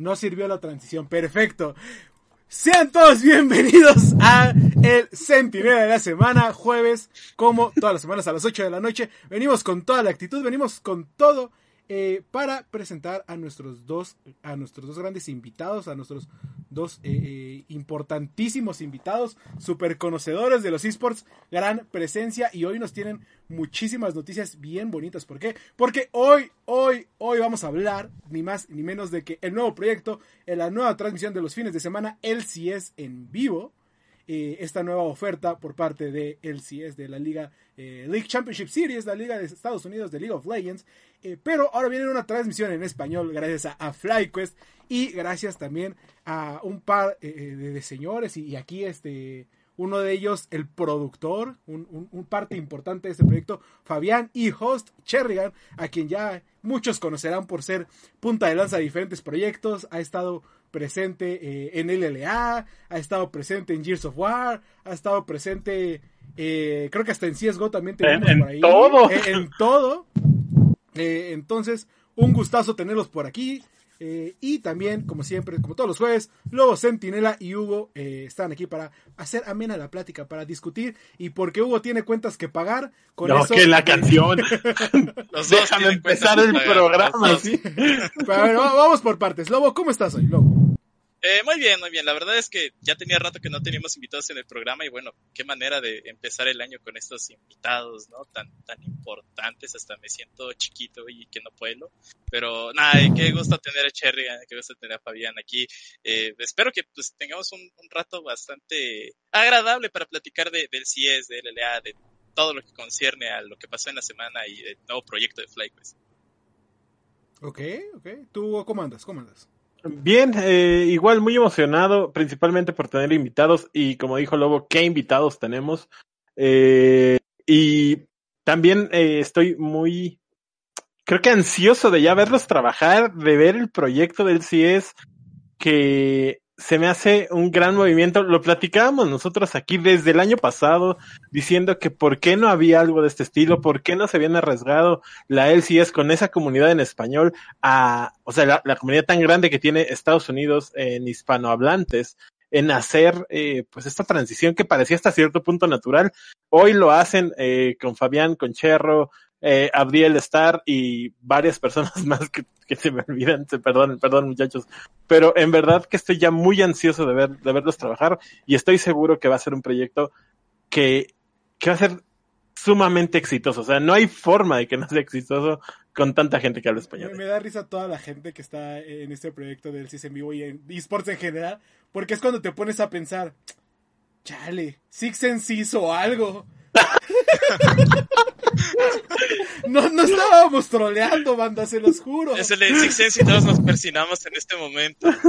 No sirvió la transición. Perfecto. Sean todos bienvenidos a el Centinela de la semana, jueves, como todas las semanas a las 8 de la noche. Venimos con toda la actitud, venimos con todo eh, para presentar a nuestros dos, a nuestros dos grandes invitados, a nuestros dos eh, eh, importantísimos invitados, super conocedores de los esports, gran presencia y hoy nos tienen muchísimas noticias bien bonitas. ¿Por qué? Porque hoy, hoy, hoy vamos a hablar ni más ni menos de que el nuevo proyecto, en la nueva transmisión de los fines de semana, LCS en vivo. Esta nueva oferta por parte de LCS, de la Liga League Championship Series, la Liga de Estados Unidos de League of Legends, eh, pero ahora viene una transmisión en español gracias a, FlyQuest y gracias también a un par eh, eh, de, señores y, aquí este uno de ellos el productor, un, parte importante de este proyecto, Fabián y host Cherrigan, a quien ya muchos conocerán por ser punta de lanza de diferentes proyectos, ha estado presente en LLA, ha estado presente en Gears of War, ha estado presente, creo que hasta en CSGO también tenemos en, por ahí. Todo. en todo. Eh, entonces, un gustazo tenerlos por aquí. Eh, y también, como siempre, como todos los jueves, Lobo Centinela y Hugo eh, están aquí para hacer amena la plática, para discutir. Y porque Hugo tiene cuentas que pagar, con no, eso. que la canción. Déjame empezar el programa. ¿sí? vamos por partes. Lobo, ¿cómo estás hoy, Lobo? Eh, muy bien, muy bien. La verdad es que ya tenía rato que no teníamos invitados en el programa y bueno, qué manera de empezar el año con estos invitados, ¿no? Tan, tan importantes. Hasta me siento chiquito y que no puedo. Pero nada, qué gusto tener a Cherry, eh, qué gusto tener a Fabián aquí. Eh, espero que pues tengamos un, rato bastante agradable para platicar de, del CIES, del LLA, de todo lo que concierne a lo que pasó en la semana y el nuevo proyecto de FlyQuest. Ok, ok. ¿Tú cómo andas? ¿Cómo andas? Bien, eh, igual muy emocionado, principalmente por tener invitados y como dijo Lobo, qué invitados tenemos. Eh, y también eh, estoy muy, creo que ansioso de ya verlos trabajar, de ver el proyecto del CIES, que se me hace un gran movimiento. Lo platicábamos nosotros aquí desde el año pasado, diciendo que por qué no había algo de este estilo, por qué no se habían arriesgado la LCS con esa comunidad en español a, o sea, la, comunidad tan grande que tiene Estados Unidos en hispanohablantes en hacer eh, pues esta transición que parecía hasta cierto punto natural. Hoy lo hacen eh, con Fabián, con Cherro, eh, Abdiel Star y varias personas más que, se me olvidan, perdón, perdón muchachos, pero en verdad que estoy ya muy ansioso de ver, de verlos trabajar y estoy seguro que va a ser un proyecto que, que va a ser sumamente exitoso, o sea, no hay forma de que no sea exitoso con tanta gente que habla español. Me, da risa toda la gente que está en este proyecto del CIS en vivo y en esports en general, porque es cuando te pones a pensar, chale, Six Sense hizo algo. No, no estábamos troleando, banda, se los juro. Es el Six Sense y todos nos persinamos en este momento.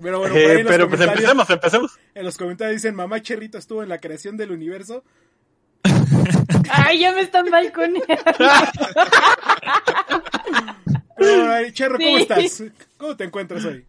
Pero bueno, eh, pero pues empecemos, empecemos. En los comentarios dicen, mamá Cherrito estuvo en la creación del universo. Ay, ya me están balconeando. Pero, Cherro, ¿cómo estás? ¿Cómo te encuentras hoy?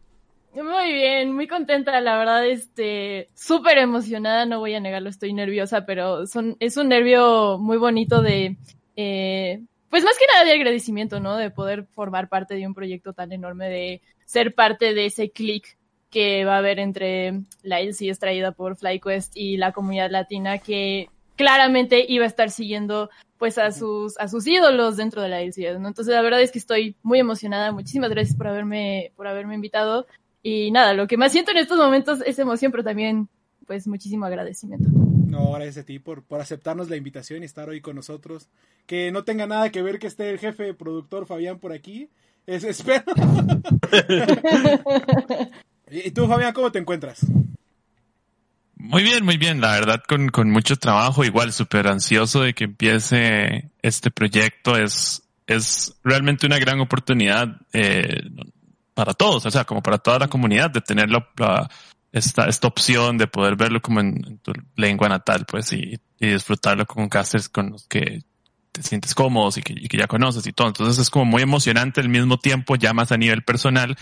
Muy bien, muy contenta, la verdad, este, súper emocionada, no voy a negarlo, estoy nerviosa, pero son, es un nervio muy bonito de, eh, pues más que nada de agradecimiento, ¿no? De poder formar parte de un proyecto tan enorme, de ser parte de ese click que va a haber entre la LC extraída por FlyQuest y la comunidad latina que claramente iba a estar siguiendo pues a sus, a sus ídolos dentro de la LCS, ¿no? Entonces la verdad es que estoy muy emocionada. Muchísimas gracias por haberme, por haberme invitado. Y nada, lo que más siento en estos momentos es emoción, pero también, pues, muchísimo agradecimiento. No, gracias a ti por, por aceptarnos la invitación y estar hoy con nosotros. Que no tenga nada que ver que esté el jefe productor Fabián por aquí. Es, espero. ¿Y tú, Fabián, cómo te encuentras? Muy bien, muy bien. La verdad, con, con mucho trabajo, igual súper ansioso de que empiece este proyecto. Es, es realmente una gran oportunidad. Eh, para todos, o sea, como para toda la comunidad, de tener esta, esta opción de poder verlo como en, tu lengua natal, pues, y, disfrutarlo con casters con los que te sientes cómodos y que, ya conoces y todo. Entonces es como muy emocionante al mismo tiempo, ya más a nivel personal,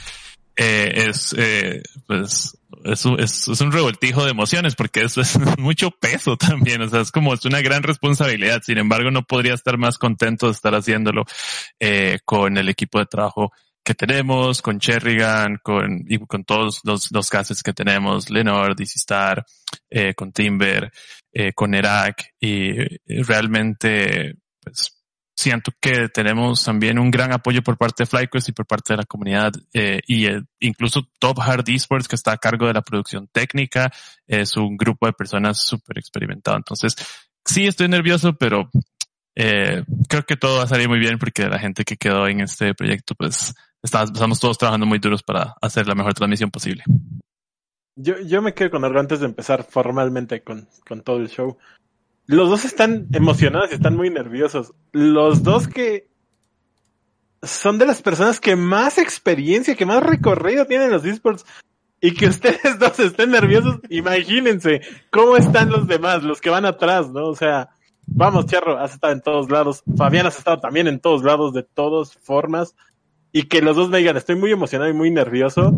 eh, es, eh, pues, es, es, es, un revoltijo de emociones porque eso es mucho peso también. O sea, es como, es una gran responsabilidad. Sin embargo, no podría estar más contento de estar haciéndolo, eh, con el equipo de trabajo que tenemos, con Cherrigan, con, y con todos los, los casos que tenemos, Lenore, DC Star, eh, con Timber, eh, con Irak, y realmente, pues, siento que tenemos también un gran apoyo por parte de FlyQuest y por parte de la comunidad eh, y eh, incluso Top Hard Esports que está a cargo de la producción técnica es un grupo de personas súper experimentado. Entonces, sí estoy nervioso, pero eh, creo que todo va a salir muy bien porque la gente que quedó en este proyecto, pues estamos todos trabajando muy duros para hacer la mejor transmisión posible. Yo, yo me quedo con algo antes de empezar formalmente con, con todo el show. Los dos están emocionados y están muy nerviosos. Los dos que son de las personas que más experiencia, que más recorrido tienen los esports y que ustedes dos estén nerviosos, imagínense cómo están los demás, los que van atrás, ¿no? O sea, vamos, Charro, has estado en todos lados, Fabián has estado también en todos lados, de todas formas, y que los dos me digan, estoy muy emocionado y muy nervioso,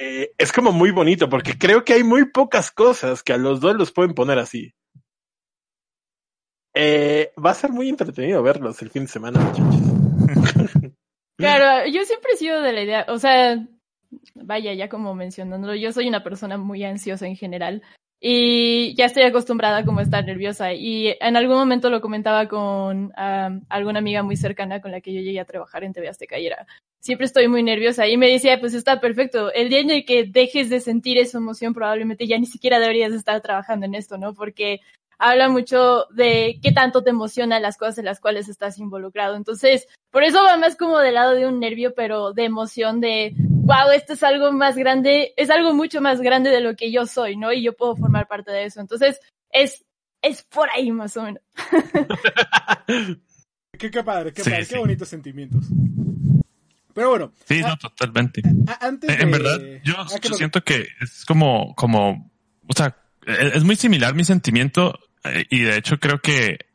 eh, es como muy bonito, porque creo que hay muy pocas cosas que a los dos los pueden poner así. Eh, va a ser muy entretenido verlos el fin de semana, muchachos. Claro, yo siempre he sido de la idea, o sea, vaya, ya como mencionándolo, yo soy una persona muy ansiosa en general y ya estoy acostumbrada como a estar nerviosa. Y en algún momento lo comentaba con um, alguna amiga muy cercana con la que yo llegué a trabajar en TV Azteca siempre estoy muy nerviosa y me decía, pues está perfecto, el día en el que dejes de sentir esa emoción probablemente ya ni siquiera deberías estar trabajando en esto, ¿no? Porque habla mucho de qué tanto te emocionan las cosas en las cuales estás involucrado. Entonces, por eso va más como del lado de un nervio, pero de emoción de, wow, esto es algo más grande, es algo mucho más grande de lo que yo soy, ¿no? Y yo puedo formar parte de eso. Entonces, es, es por ahí más o menos. qué, qué padre, qué padre, qué bonitos sentimientos. Pero bueno. Sí, no, totalmente. En verdad, yo, ah, yo siento que es como, como, o sea, es muy similar mi sentimiento y de hecho creo que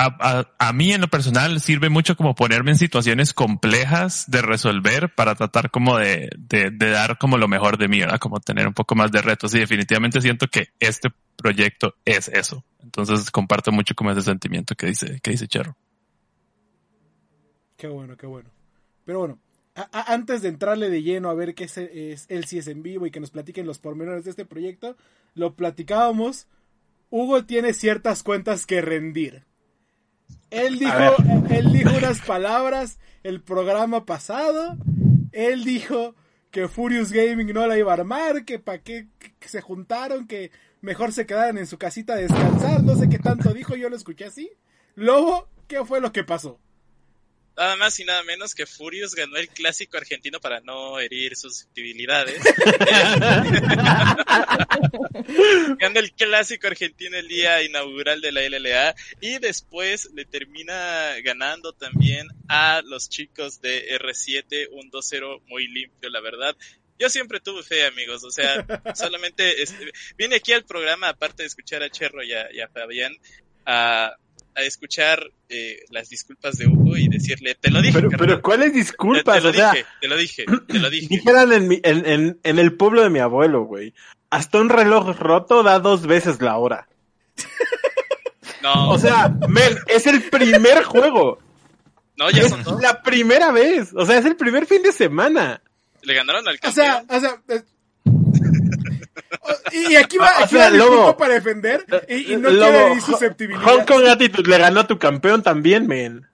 a, a, mí en lo personal sirve mucho como ponerme en situaciones complejas de resolver para tratar como de, de, de, dar como lo mejor de mí. Como tener un poco más de retos y definitivamente siento que este proyecto es eso. Entonces comparto mucho como ese sentimiento que dice, que dice Chero. Qué bueno, qué bueno. Pero bueno, a, antes de entrarle de lleno a ver qué es, es, él si es en vivo y que nos platiquen los pormenores de este proyecto, lo platicábamos Hugo tiene ciertas cuentas que rendir. Él dijo, él dijo unas palabras el programa pasado. Él dijo que Furious Gaming no la iba a armar, que para qué que se juntaron, que mejor se quedaran en su casita a descansar. No sé qué tanto dijo, yo lo escuché así. Lobo, ¿qué fue lo que pasó? Nada más y nada menos que Furious ganó el clásico argentino para no herir susceptibilidades. ganó el clásico argentino el día inaugural de la LLA y después le termina ganando también a los chicos de R7 un 2-0 muy limpio, la verdad. Yo siempre tuve fe, amigos. O sea, solamente este, vine aquí al programa, aparte de escuchar a Cherro y a, y a Fabián, a, a escuchar eh, las disculpas de Hugo y decirle, te lo dije. Pero, pero ¿cuáles disculpas? Te, te, lo dije, te lo dije, te lo dije. Dijeran en, mi, en, en, en, el pueblo de mi abuelo, güey. Hasta un reloj roto da dos veces la hora. No. O sea, men, es el primer juego. No, ya es son dos. la primera vez. O sea, es el primer fin de semana. Le ganaron al campeón. O sea, o sea, y aquí va, aquí o sea, va Lobo, para defender y, y no Lobo, quiere ir susceptibilidad. Hong Kong Attitude le ganó a tu campeón también, men.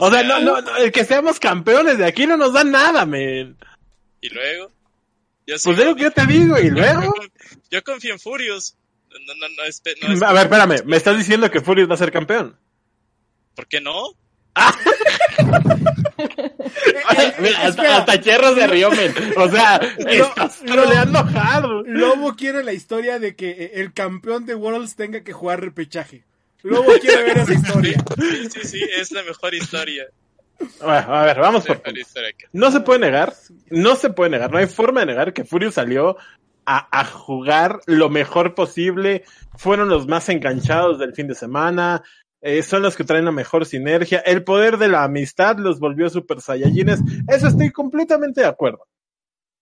O, o sea, sea, no, no, no, el que seamos campeones de aquí no nos da nada, men. Y luego. Yo pues es lo que yo te digo, y luego. Yo, confío en Furious. No, no, no, espe, no, a ver, espérame, ¿me estás diciendo que Furious va a ser campeón? ¿Por qué no? Mira, hasta, hasta, Cherro se rió, men. O sea, estás troleando hard. Lobo quiere la historia de que el campeón de Worlds tenga que jugar repechaje. Lobo quiere ver esa historia. Sí, sí, sí, es la mejor historia. Bueno, a ver, vamos por No se puede negar, no se puede negar, no hay forma de negar que Furious salió a, a, jugar lo mejor posible, fueron los más enganchados del fin de semana, eh, son los que traen la mejor sinergia. El poder de la amistad los volvió super saiyajines. Eso estoy completamente de acuerdo.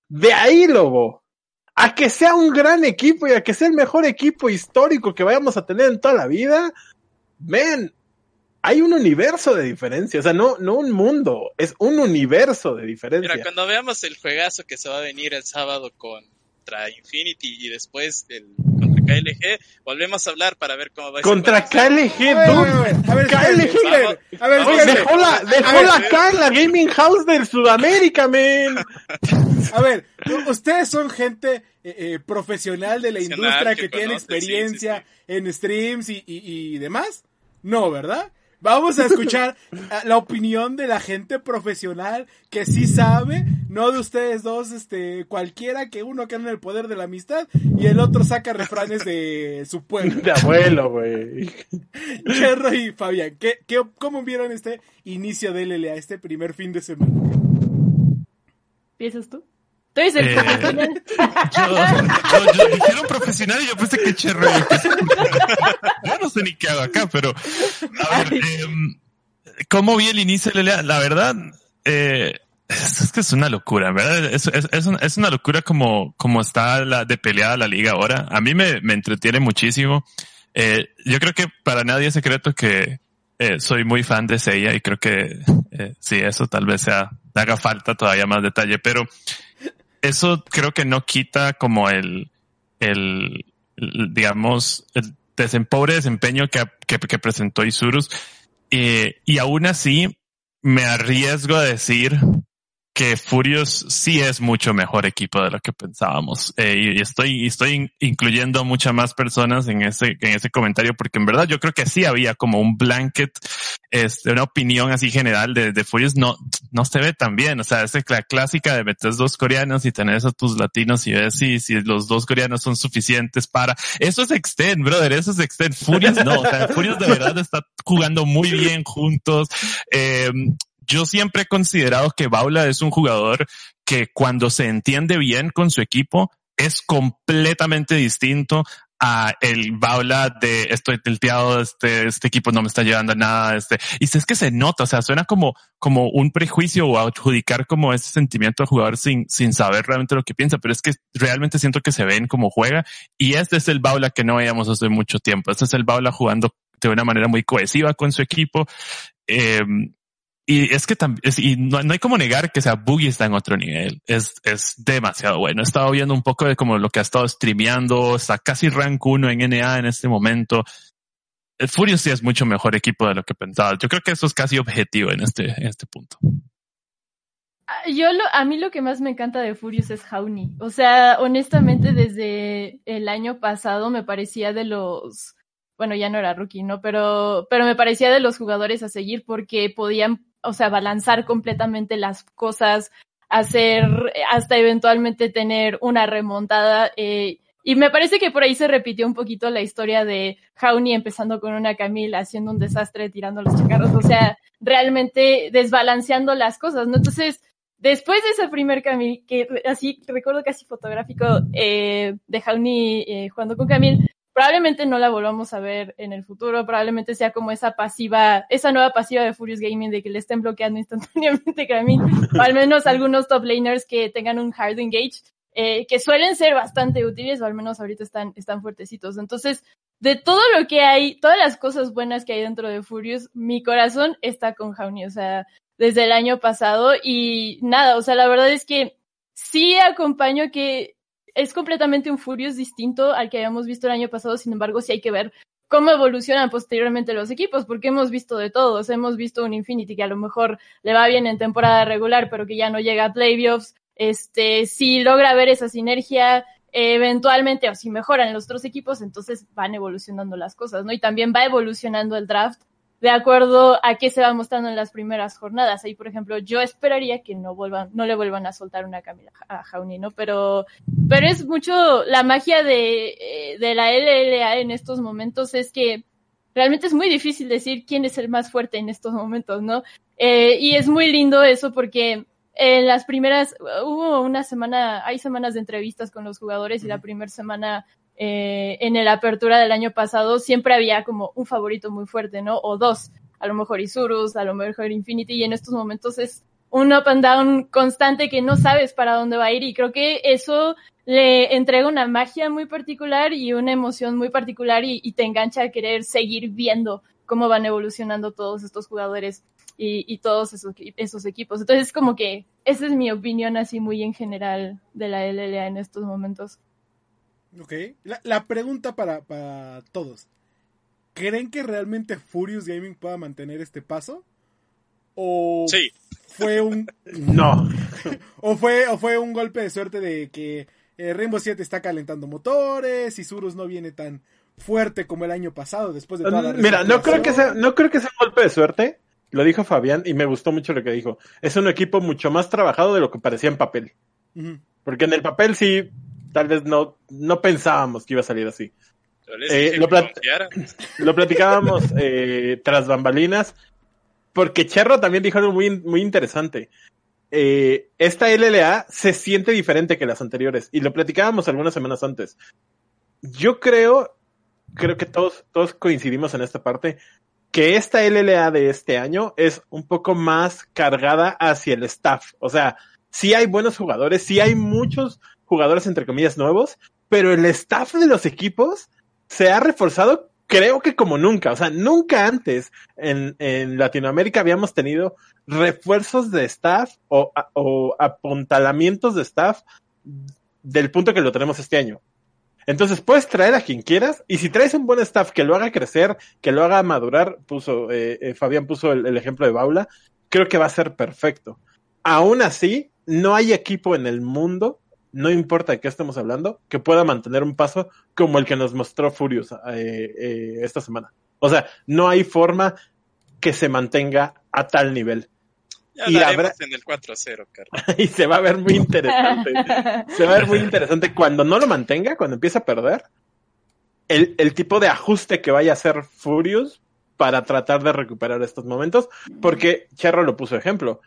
De ahí, Lobo, a que sea un gran equipo y a que sea el mejor equipo histórico que vayamos a tener en toda la vida, ven, hay un universo de diferencia, o sea, no, no un mundo, es un universo de diferencia. Mira, cuando veamos el juegazo que se va a venir el sábado contra Infinity y después el KLG, volvemos a hablar para ver cómo va a Contra KLG, A ver, a dude. ver, a ver, KLG. A ver. Dejó la, dejó A la ver, acá en la Gaming House del Sudamérica, man. A ver, ustedes son gente eh, eh, profesional de la industria que que, tiene conoce, sí, experiencia sí, en streams y, y- y demás. No, ¿verdad? Vamos a escuchar la opinión de la gente profesional que sí sabe, no de ustedes dos, este, cualquiera que uno que anda en el poder de la amistad y el otro saca refranes de su pueblo. De abuelo, güey. Cherro y Fabián, ¿qué, qué, ¿cómo vieron este inicio de LLA, este primer fin de semana? ¿Piensas tú? Tú eres el Eh. Yo, yo, yo dijeron profesional y yo pensé que cherro. Yo, no sé ni qué hago acá, pero a ver, em, ¿cómo vi el inicio de la La verdad, eh, es, es que es una locura, ¿verdad? Es, es, es, una, es una locura como, como está la de peleada la liga ahora. A mí me, me entretiene muchísimo. Eh, yo creo que para nadie es secreto que eh, soy muy fan de Seiya y creo que eh, sí, eso tal vez sea, haga falta todavía más detalle, pero eso creo que no quita como el, el, digamos, el pobre desempeño que, que, que presentó Isurus. Eh, y aún así, me arriesgo a decir que Furious sí es mucho mejor equipo de lo que pensábamos. Eh, y, estoy, estoy in- incluyendo a muchas más personas en ese, en ese comentario, porque en verdad yo creo que sí había como un blanket, este, una opinión así general de, de Furious no, no se ve tan bien. O sea, es la clásica de meter dos coreanos y tenés a tus latinos y ves si, si los dos coreanos son suficientes para. Eso es Extend, brother. Eso es Extend. Furious no. O sea, Furious de verdad está jugando muy bien juntos. Eh, yo siempre he considerado que Baula es un jugador que cuando se entiende bien con su equipo es completamente distinto a el Baula de estoy tilteado, este, este equipo no me está llevando a nada, este, y es que se nota, o sea, suena como, como un prejuicio o adjudicar como ese sentimiento al jugador sin, sin saber realmente lo que piensa, pero es que realmente siento que se ven como juega. Y este es el Baula que no veíamos hace mucho tiempo, este es el Baula jugando de una manera muy cohesiva con su equipo, eh, y es que también, y no, no, hay como negar que sea Boogie está en otro nivel. Es, es demasiado bueno. He estado viendo un poco de como lo que ha estado streameando, está casi rank 1 en NA en este momento. El Furious sí es mucho mejor equipo de lo que pensaba. Yo creo que eso es casi objetivo en este, en este punto. Yo lo, a mí lo que más me encanta de Furious es Jauni. O sea, honestamente, desde el año pasado me parecía de los, bueno, ya no era rookie, ¿no? Pero, pero me parecía de los jugadores a seguir porque podían, o sea, balanzar completamente las cosas, hacer, hasta eventualmente tener una remontada. Eh, y me parece que por ahí se repitió un poquito la historia de Jauni empezando con una Camila haciendo un desastre, tirando los chacarros, o sea, realmente desbalanceando las cosas, ¿no? Entonces, después de ese primer Camil, que así recuerdo casi fotográfico eh, de Jauni eh, jugando con Camil, probablemente no la volvamos a ver en el futuro, probablemente sea como esa pasiva, esa nueva pasiva de Furious Gaming de que le estén bloqueando instantáneamente Camil, o al menos algunos top laners que tengan un hard engage, eh, que suelen ser bastante útiles, o al menos ahorita están, están fuertecitos. Entonces, de todo lo que hay, todas las cosas buenas que hay dentro de Furious, mi corazón está con Jauni, o sea, desde el año pasado y nada, o sea, la verdad es que sí acompaño que es completamente un Furious distinto al que habíamos visto el año pasado, sin embargo, sí hay que ver cómo evolucionan posteriormente los equipos, porque hemos visto de todos, hemos visto un Infinity que a lo mejor le va bien en temporada regular, pero que ya no llega a playoffs, este, si logra ver esa sinergia, eventualmente, o si mejoran los otros equipos, entonces van evolucionando las cosas, ¿no? Y también va evolucionando el draft de acuerdo a qué se va mostrando en las primeras jornadas. Ahí, por ejemplo, yo esperaría que no vuelvan, no le vuelvan a soltar una Camila a Jauni, ¿no? Pero, pero es mucho la magia de, de la LLA en estos momentos es que realmente es muy difícil decir quién es el más fuerte en estos momentos, ¿no? Eh, y es muy lindo eso porque en las primeras, hubo una semana, hay semanas de entrevistas con los jugadores y la primera semana eh, en la apertura del año pasado siempre había como un favorito muy fuerte, ¿no? O dos, a lo mejor Isurus, a lo mejor Infinity, y en estos momentos es un up and down constante que no sabes para dónde va a ir y creo que eso le entrega una magia muy particular y una emoción muy particular y, te engancha a querer seguir viendo cómo van evolucionando todos estos jugadores y, y todos esos, esos equipos. Entonces, es como que esa es mi opinión así muy en general de la LLA en estos momentos. Ok. La, la pregunta para, para todos. ¿Creen que realmente Furious Gaming pueda mantener este paso? ¿O Sí, fue un No. o fue o fue un golpe de suerte de que eh, Rainbow 7 está calentando motores y Surus no viene tan fuerte como el año pasado después de toda la Mira, no creo que sea, no creo que sea un golpe de suerte. Lo dijo Fabián y me gustó mucho lo que dijo. Es un equipo mucho más trabajado de lo que parecía en papel. Porque en el papel sí, tal vez no, no pensábamos que iba a salir así. Eh, lo plat-. Lo platicábamos eh, tras bambalinas, porque Cherro también dijo algo muy, muy interesante. Eh, esta LLA se siente diferente que las anteriores, y lo platicábamos algunas semanas antes. Yo creo, creo que todos, todos coincidimos en esta parte, que esta LLA de este año es un poco más cargada hacia el staff. O sea, sí hay buenos jugadores, sí hay muchos jugadores entre comillas nuevos, pero el staff de los equipos se ha reforzado creo que como nunca, o sea, nunca antes en, en Latinoamérica habíamos tenido refuerzos de staff o, o apuntalamientos de staff del punto que lo tenemos este año. Entonces puedes traer a quien quieras y si traes un buen staff que lo haga crecer, que lo haga madurar, puso, eh, eh, Fabián puso el, el ejemplo de Baula, creo que va a ser perfecto. Aún así, no hay equipo en el mundo no importa de qué estemos hablando, que pueda mantener un paso como el que nos mostró Furious eh, eh, esta semana. O sea, no hay forma que se mantenga a tal nivel. Ya y habrá- en el 4-0, Carlos. y se va a ver muy interesante. se va a ver muy interesante cuando no lo mantenga, cuando empiece a perder, el, el tipo de ajuste que vaya a hacer Furious para tratar de recuperar estos momentos, porque Cherro lo puso ejemplo.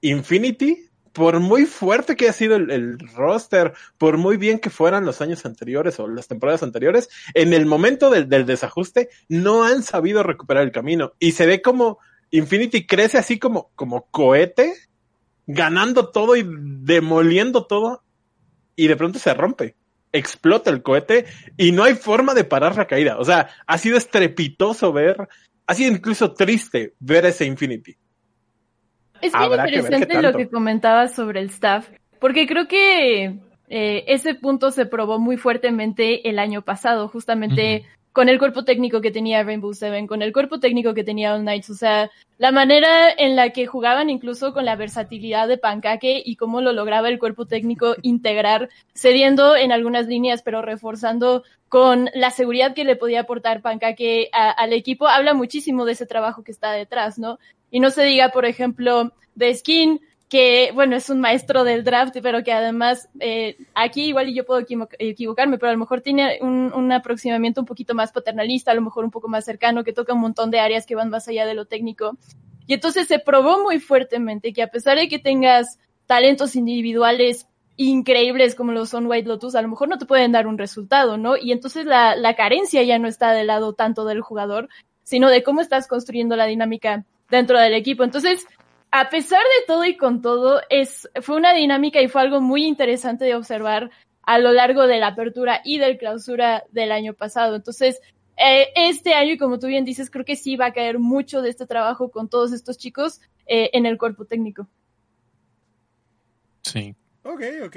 Infinity, por muy fuerte que haya sido el, roster, por muy bien que fueran los años anteriores o las temporadas anteriores, en el momento del, del desajuste no han sabido recuperar el camino. Y se ve como Infinity crece así como, como cohete, ganando todo y demoliendo todo, y de pronto se rompe. Explota el cohete y no hay forma de parar la caída. O sea, ha sido estrepitoso ver, ha sido incluso triste ver ese Infinity. Es bien Habrá que ver interesante lo que comentabas sobre el staff, porque creo que eh, ese punto se probó muy fuertemente el año pasado, justamente con el cuerpo técnico que tenía Rainbow Seven, con el cuerpo técnico que tenía All Knights, o sea, la manera en la que jugaban incluso con la versatilidad de Pancake y cómo lo lograba el cuerpo técnico integrar, cediendo en algunas líneas, pero reforzando con la seguridad que le podía aportar Pancake a- al equipo, habla muchísimo de ese trabajo que está detrás, ¿no? Y no se diga, por ejemplo, de Skin, que, bueno, es un maestro del draft, pero que además, eh, aquí igual yo puedo equivo- equivocarme, pero a lo mejor tiene un, un aproximamiento un poquito más paternalista, a lo mejor un poco más cercano, que toca un montón de áreas que van más allá de lo técnico. Y entonces se probó muy fuertemente que a pesar de que tengas talentos individuales increíbles como lo son White Lotus, a lo mejor no te pueden dar un resultado, ¿no? Y entonces la, la carencia ya no está del lado tanto del jugador, sino de cómo estás construyendo la dinámica dentro del equipo. Entonces, a pesar de todo y con todo, es, fue una dinámica y fue algo muy interesante de observar a lo largo de la apertura y del clausura del año pasado. Entonces, eh, este año, y como tú bien dices, creo que sí va a caer mucho de este trabajo con todos estos chicos eh, en el cuerpo técnico. Sí. Ok, ok.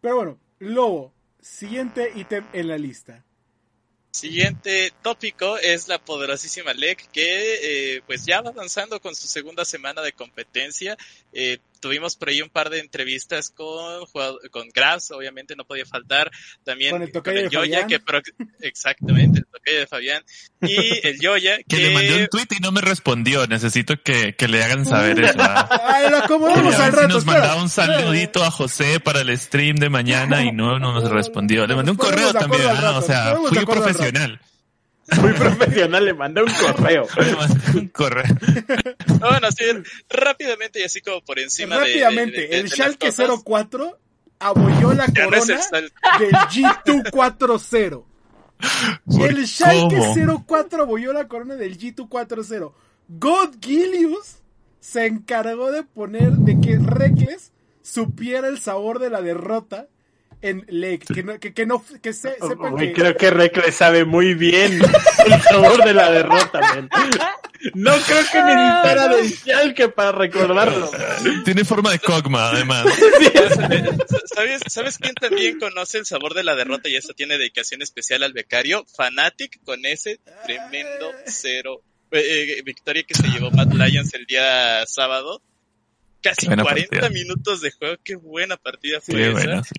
Pero bueno, Lobo, siguiente ítem en la lista. Siguiente tópico es la poderosísima LEC que eh, pues ya va avanzando con su segunda semana de competencia. Eh, tuvimos por ahí un par de entrevistas con con Grass, obviamente no podía faltar. También Con el tocayo de Yoya, Fabián. que pro- exactamente, el tocayo de Fabián. Y el Yoya, Que que, le mandé un tweet y no me respondió. Necesito que, que le hagan saber eso. ¿ah? Ay, lo acomodamos al ver si rato, nos mandaba un saludito a José para el stream de mañana y no, no nos respondió. Le mandé un correo también, al ¿ah? o rato, sea, fui rato. profesional. Muy profesional, le mandé un correo. Un correo. No, bueno, así rápidamente y así como por encima de- Rápidamente, de, de- de el Schalke cosas. 04 abolló la no el corona del G240. El Schalke ¿Cómo? 04 abolló la corona del G240. God Gilius se encargó de poner, de que Reckless supiera el sabor de la derrota en Lake, que no, que, que no, que se, sepan Güey, que... creo que Recle sabe muy bien el sabor de la derrota, man. No creo que necesitara de que para recordarlo. Tiene forma de Kogma, además. ¿Sabes, ¿Sabes quién también conoce el sabor de la derrota y esto tiene dedicación especial al becario? Fanatic con ese tremendo cero. eh, eh, victoria que se llevó Matt Lions el día sábado. Casi Buena 40 partida. minutos de juego. Qué buena partida fue Qué esa. buena, sí.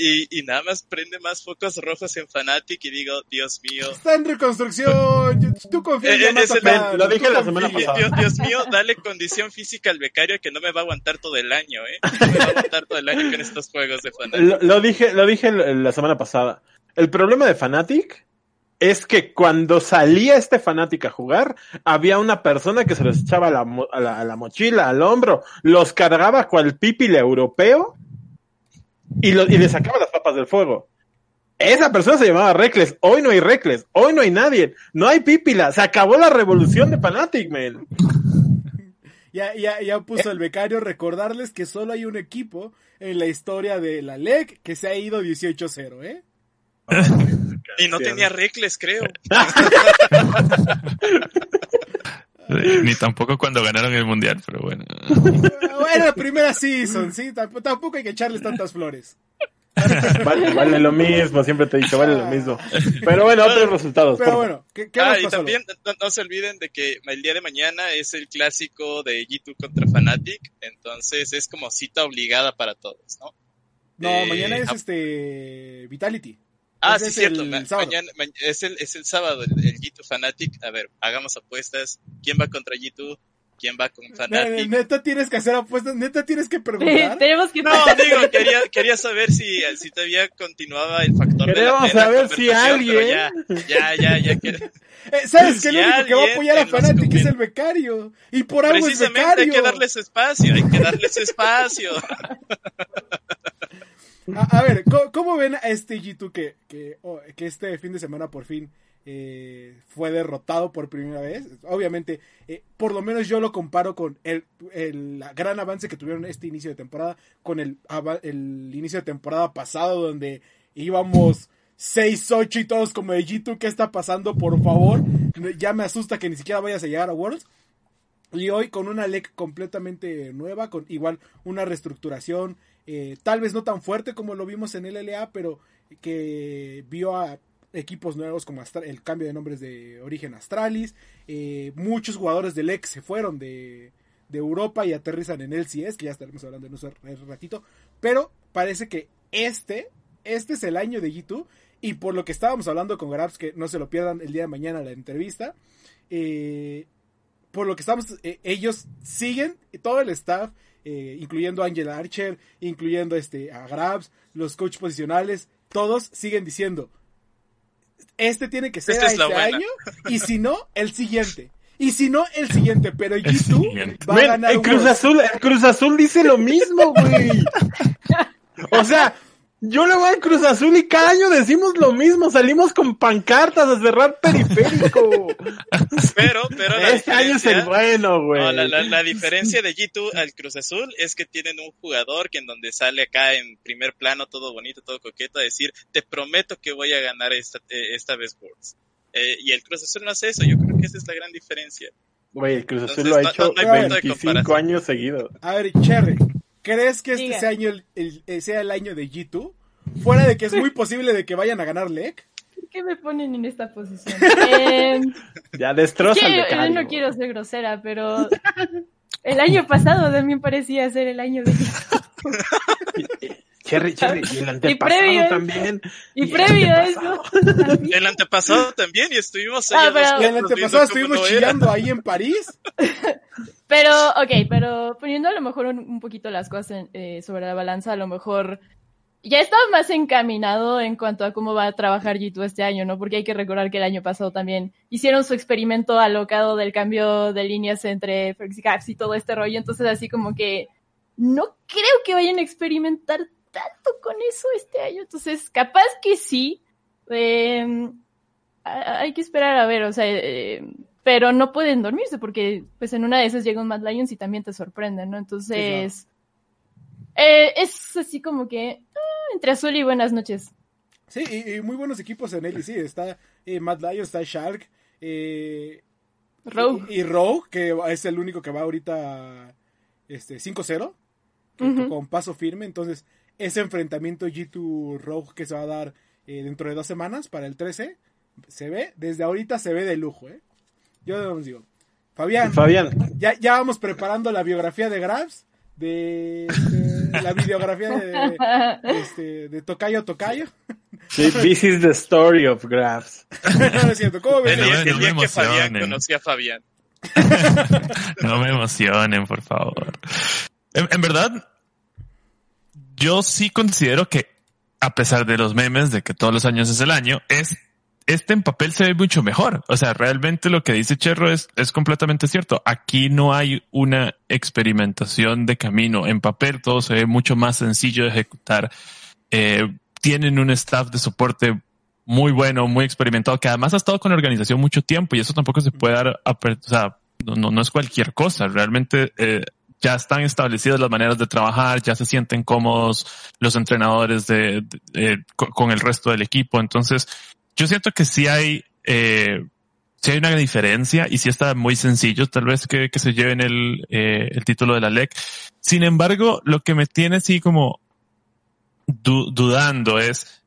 Y, y nada más prende más focos rojos en Fanatic y digo, Dios mío. Está en reconstrucción. Tú confías en Eh, eh, Yamato es el- lo dije la semana confías. Dios, Dios mío, dale condición física al becario que no me va a aguantar todo el año, ¿eh? No me va a aguantar todo el año con estos juegos de Fanatic. Lo, lo dije, lo dije la semana pasada. El problema de Fnatic es que cuando salía este Fnatic a jugar, había una persona que se los echaba a la, mo- a la, a la mochila, al hombro, los cargaba cual pipile europeo y, lo- y le sacaba las papas del fuego. Esa persona se llamaba Reckless. Hoy no hay Reckless. Hoy no hay nadie. No hay pípila. Se acabó la revolución de Fnatic, man. Ya, ya, ya puso el becario recordarles que solo hay un equipo en la historia de la LEC que se ha ido 18-0, ¿eh? Y no tenía recles, creo. Ni tampoco cuando ganaron el mundial, pero bueno. Era la primera season, sí, tamp- tampoco hay que echarles tantas flores. Vale, vale lo mismo. Siempre te he dicho, vale lo mismo. Pero bueno, otros resultados. Pero por bueno, ¿qué, qué Ah, y también no, no se olviden de que el día de mañana es el clásico de G2 contra Fnatic, entonces es como cita obligada para todos, ¿no? No, Eh, mañana es este Vitality. Ah, Ese sí, es cierto. el ma- mañana, ma- es, el, es el sábado, el, el G2 Fnatic. A ver, hagamos apuestas. ¿Quién va contra G2? ¿Quién va con Fnatic? Neta tienes que hacer apuestas, neta tienes que Sí, preguntar. tenemos que No, digo, quería, quería saber si, si todavía continuaba el factor de la Queremos saber si alguien- Ya, ya, ya, ya. que- Eh, ¿Sabes que el Si único que va a apoyar a Fnatic es el becario? Y por algo es Precisamente becario. hay que darle su espacio, hay que darle su espacio. A, ver, ¿cómo, ven a este G2 que, que, oh, que este fin de semana por fin eh, fue derrotado por primera vez? Obviamente, eh, por lo menos yo lo comparo con el, el gran avance que tuvieron este inicio de temporada, con el, el inicio de temporada pasado donde íbamos 6-8 y todos como de G2, ¿qué está pasando? Por favor, ya me asusta que ni siquiera vayas a llegar a Worlds. Y hoy con una LEC completamente nueva, con igual una reestructuración, eh, tal vez no tan fuerte como lo vimos en LLA, pero que vio a equipos nuevos como el cambio de nombres de origen Astralis, eh, muchos jugadores del LEC se fueron de, de Europa y aterrizan en LCS, que ya estaremos hablando en un ratito, pero parece que este, este es el año de G2, y por lo que estábamos hablando con Grabs, que no se lo pierdan el día de mañana la entrevista, eh, por lo que estamos, ellos siguen, todo el staff, eh, incluyendo a Angela Archer, incluyendo este, a Grabs, los coach posicionales, todos siguen diciendo, este tiene que ser a este año, y si no, el siguiente. Y si no, el siguiente, pero El G2 siguiente. va a ganar el Cruz. Azul, el Cruz Azul dice lo mismo, güey. O sea, yo le voy al Cruz Azul y cada año decimos lo mismo, salimos con pancartas a cerrar periférico. Pero, pero la Este año es el bueno, güey. no, la, la- la diferencia de G2 al Cruz Azul es que tienen un jugador que en donde sale acá en primer plano, todo bonito, todo coqueto, a decir, te prometo que voy a ganar esta, eh, esta vez Worlds. Eh, y el Cruz Azul no hace eso, yo creo que esa es la gran diferencia. Güey, el Cruz Azul Entonces, lo ha no- hecho no- no hay punto de 25 comparación. años seguidos. A ver, Cherry, ¿crees que este sea, año, el- el- eh, sea el año de G2? Fuera de que es muy posible de que vayan a ganar LEC. ¿Por qué me ponen en esta posición? Eh, Ya destroza es que becario. yo no quiero ser grosera, pero el año pasado también parecía ser el año de Cherry, Cherry, y el antepasado también. Y el previo a eso, El antepasado también, y estuvimos ahí Ah, pero- Y el antepasado estuvimos era. chillando ahí en París. Pero, ok, pero poniendo a lo mejor un, un poquito las cosas en- eh, sobre la balanza, a lo mejor ya estaba más encaminado en cuanto a cómo va a trabajar G2 este año, ¿no? Porque hay que recordar que el año pasado también hicieron su experimento alocado del cambio de líneas entre Ferx y Caps y todo este rollo, entonces así como que no creo que vayan a experimentar tanto con eso este año, entonces capaz que sí, eh, hay que esperar a ver, o sea, eh, pero no pueden dormirse porque pues en una de esas llega un Mad Lions y también te sorprenden, ¿no? Entonces, eh, es así como que, ah, Entre azul y buenas noches. Sí, y, y muy buenos equipos en él. Y sí, está Mad Lion, está Shark. Rogue. Y, y Rogue, que es el único que va ahorita este, 5-0. que- Ujú. Con paso firme. Entonces, ese enfrentamiento G2 Rogue que se va a dar eh, dentro de dos semanas para el 13. Se ve, desde ahorita se ve de lujo, ¿eh? Yo les digo. Fabián, Fabián, ya, ya vamos preparando la biografía de Grabs. De la videografía de, este, de Tocayo Tocayo. sí, this is the story of graphs. no es cierto. ¿Cómo día, no, el no día me que Fabián emocionen. conocía a Fabián. No me emocionen, por favor. En, en verdad, yo sí considero que, a pesar de los memes de que todos los años es el año, es este en papel se ve mucho mejor. O sea, realmente lo que dice Cherro es, es completamente cierto. Aquí no hay una experimentación de camino. En papel todo se ve mucho más sencillo de ejecutar. Eh, tienen un staff de soporte muy bueno, muy experimentado, que además ha estado con la organización mucho tiempo y eso tampoco se puede dar, o sea, no, no, no es cualquier cosa. Realmente eh, ya están establecidas las maneras de trabajar, ya se sienten cómodos los entrenadores de, de- eh, co- con el resto del equipo. Entonces, yo siento que sí hay, eh, sí hay una diferencia y sí está muy sencillo tal vez que, que se lleven el, eh, el título de la LEC. Sin embargo, lo que me tiene así como du- dudando es,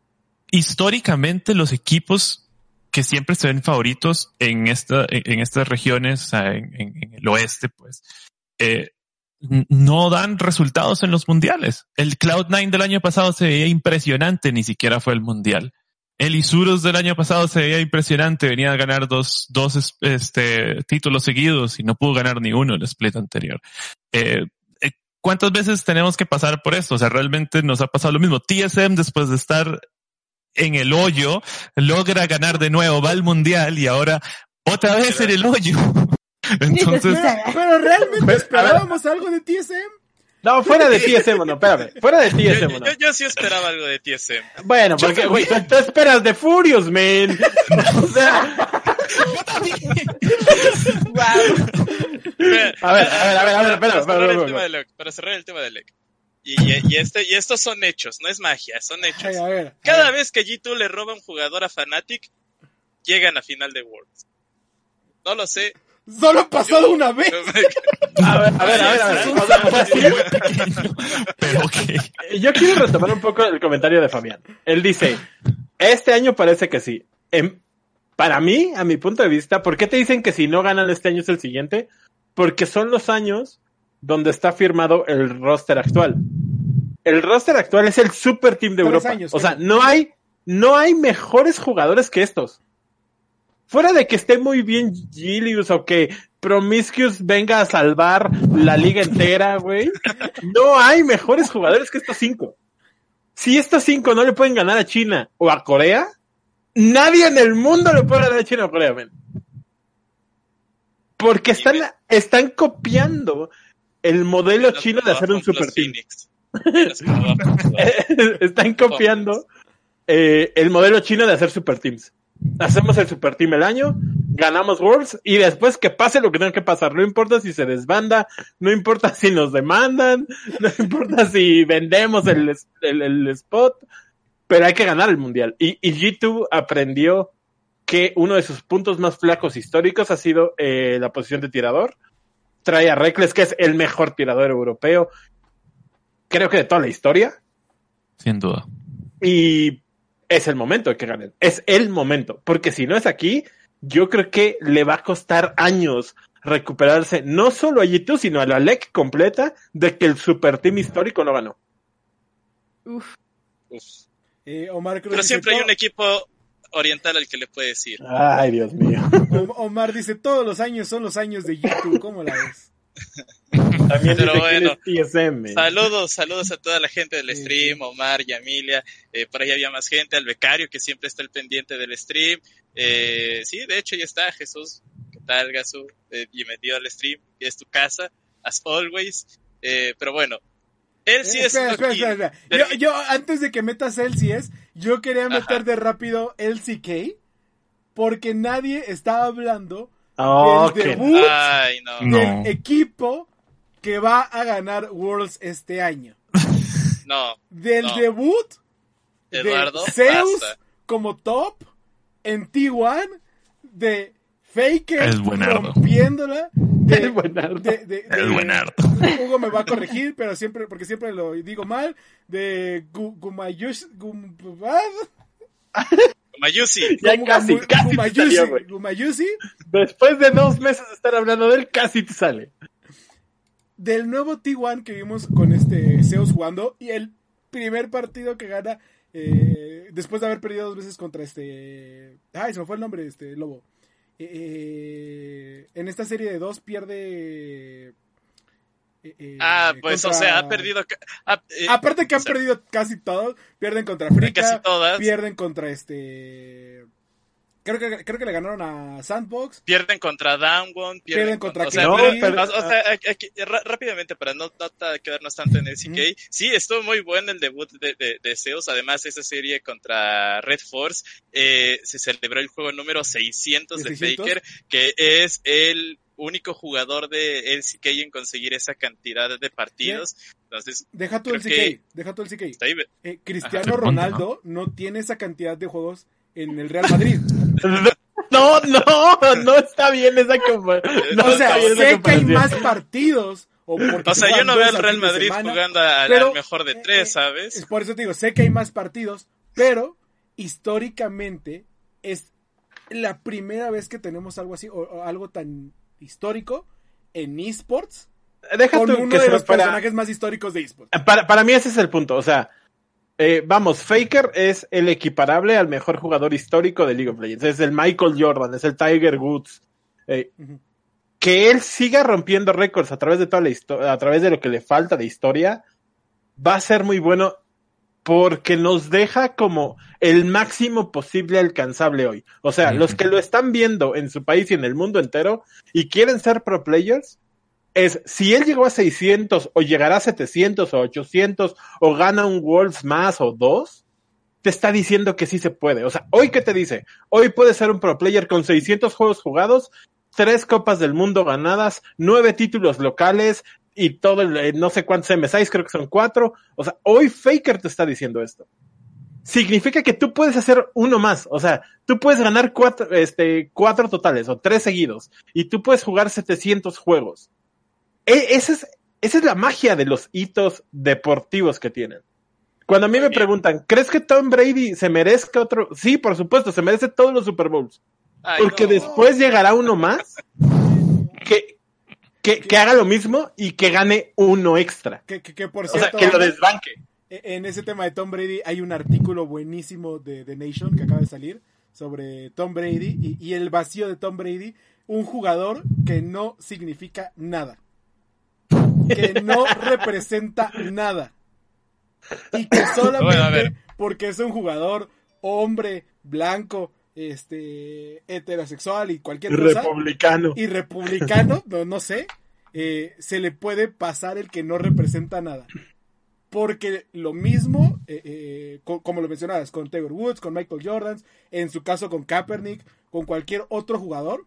históricamente los equipos que siempre se ven favoritos en esta, en, estas regiones, en, en- el oeste, pues, eh, no dan resultados en los mundiales. El Cloud9 del año pasado se veía impresionante, ni siquiera fue el mundial. El Isurus del año pasado se veía impresionante, venía a ganar dos, dos es- este, títulos seguidos y no pudo ganar ni uno el split anterior. Eh, eh, ¿Cuántas veces tenemos que pasar por esto? O sea, realmente nos ha pasado lo mismo. TSM, después de estar en el hoyo, logra ganar de nuevo, va al mundial y ahora otra vez en el hoyo. Entonces, Pero, realmente esperábamos algo de TSM. No, fuera de TSM, no, espérame. Fuera de Yo, TSM, yo, no. yo sí esperaba algo de TSM. Bueno, porque, güey, tú, esperas de Furious, man. O sea, Mira, A ver, a ver, a ver, a ver, espera, para, cerrar espera, el espera, tema de LEC, para cerrar el tema de LEC. Y, y, y este, y estos son hechos, no es magia, son hechos. Ay, a ver. a Cada ver. vez que G2 le roba un jugador a Fnatic, llegan a final de Worlds. No lo sé. Solo ha pasado una vez. a ver, a ver, a ver, a ver. O sea, o sea, sí, pero que Yo quiero retomar un poco el comentario de Fabián. Él dice, este año parece que sí. Em, para mí, a mi punto de vista, ¿por qué te dicen que si no ganan este año es el siguiente? Porque son los años donde está firmado el roster actual. El roster actual es el super team de Tres Europa. años, o sea, no hay, no hay mejores jugadores que estos. Fuera de que esté muy bien Gilius o que Promiscuous venga a salvar la liga entera, güey. No hay mejores jugadores que estos cinco. Si estos cinco no le pueden ganar a China o a Corea, nadie en el mundo le puede ganar a China o a Corea, men. Porque están, están copiando el modelo chino de hacer un super team. están copiando eh, el modelo chino de hacer super teams. Hacemos el super team el año, ganamos Worlds y después que pase lo que tenga que pasar. No importa si se desbanda, no importa si nos demandan, no importa si vendemos el, el, el spot, pero hay que ganar el mundial. Y, y G2 aprendió que uno de sus puntos más flacos históricos ha sido eh, la posición de tirador. Trae a Reckless, que es el mejor tirador europeo, creo que de toda la historia. sin duda. Y es el momento de que ganen. Es el momento. Porque si no es aquí, yo creo que le va a costar años recuperarse no solo a G2, sino a la LEC completa de que el super team histórico no ganó. Uf. Eh, Omar Cruz Pero siempre hay "To- un equipo oriental al que le puede decir. Ay, Dios mío. Omar dice, todos los años son los años de YouTube. ¿Cómo la ves? También Pero bueno, él es TSM. Saludos, saludos a toda la gente del Sí, stream, Omar y Emilia. Eh, por ahí había más gente, al becario que siempre está al pendiente del stream. Eh, sí, de hecho ya está Jesús. ¿Qué tal, Gasu? Eh, bienvenido al stream. Es tu casa, as always. Eh, pero bueno, él sí Eh, es. espera, espera, espera. Yo, yo, antes de que metas LCS, yo quería meter Ajá. de rápido LCK, porque nadie estaba hablando Oh, del que- debut Ay, no. No. del equipo que va a ganar Worlds este año. No. Del No. debut Eduardo, de Zeus basta. como top en T1, de Faker Es buenardo. rompiéndola, de, Es buenardo. de, de- de- Es buenardo. Hugo me va a corregir, pero siempre, porque siempre lo digo mal, de Gu- Gumayush, Gum- Mayusi. Ya casi, casi te Gumayusi, salió. Gumayusi, Después de dos meses de estar hablando de él, casi te sale. del nuevo T1 que vimos con este Zeus jugando y el primer partido que gana eh, después de haber perdido dos veces contra este ay se me fue el nombre este lobo Eh, eh, en esta serie de dos pierde eh, eh, Ah, pues, o contra- sea, ha perdido. ha- eh, aparte que han o sea, perdido casi todos pierden contra todas. pierden contra este creo que creo que le ganaron a Sandbox Pierden contra Downwon, pierden, Pierden contra o sea, No, pero- pero- o sea, aquí- aquí, ra- rápidamente, para no, quedarnos tanto en el CK, sí, estuvo muy bueno el debut de, de, de Zeus, además esa serie contra Red Force, eh, se celebró el juego número 600 ¿De de 600? Faker, que es el único jugador de LCK en conseguir esa cantidad de partidos, entonces, deja tú el que- CK deja tú el CK Eh, Cristiano Ajá. Ronaldo ¿no? tiene esa cantidad de juegos en el Real Madrid. No, no, no está bien esa comparación. No o sea, sé que hay más partidos. O, sea, yo no veo al al Real Madrid semana, jugando al, pero, al mejor de eh, tres, eh, ¿sabes? Es por eso te digo, sé que hay más partidos, pero históricamente es la primera vez que tenemos algo así, o, o algo tan histórico en esports, Deja con uno que de los para- personajes más históricos de esports. Para, para mí ese es el punto, o sea, eh, vamos, Faker es el equiparable al mejor jugador histórico de League of Legends, es el Michael Jordan, es el Tiger Woods. Eh, que él siga rompiendo récords a través de toda la historia, a través de lo que le falta de historia, va a ser muy bueno porque nos deja como el máximo posible alcanzable hoy. O sea, los que lo están viendo en su país y en el mundo entero y quieren ser pro players, es si él llegó a 600 o llegará a 700 o 800 o gana un Worlds más o dos, te está diciendo que sí se puede. O sea, hoy qué te dice? Hoy puede ser un pro player con 600 juegos jugados, tres copas del mundo ganadas, nueve títulos locales y todo el, eh, no sé cuántos MSIs, creo que son cuatro. O sea, hoy Faker te está diciendo esto. Significa que tú puedes hacer uno más. O sea, tú puedes ganar cuatro, este, cuatro totales o tres seguidos y tú puedes jugar 700 juegos. E- esa es, esa es la magia de los hitos deportivos que tienen. Cuando a mí me preguntan, ¿crees que Tom Brady se merezca otro? Sí, por supuesto, se merece todos los Super Bowls. Ay, Porque no. después llegará uno más que, que, que haga lo mismo y que gane uno extra. Que, que, que por O sea, cierto, que lo desbanque. E- En ese tema de Tom Brady hay un artículo buenísimo de The Nation que acaba de salir sobre Tom Brady y, y el vacío de Tom Brady, un jugador que no significa nada, que no representa nada y que solamente porque es un jugador hombre, blanco, este heterosexual y cualquier cosa Republicano. y republicano, no, no sé, eh, se le puede pasar el que no representa nada. Porque lo mismo, eh, eh, co- como lo mencionabas, con Taylor Woods, con Michael Jordan, en su caso con Kaepernick, con cualquier otro jugador,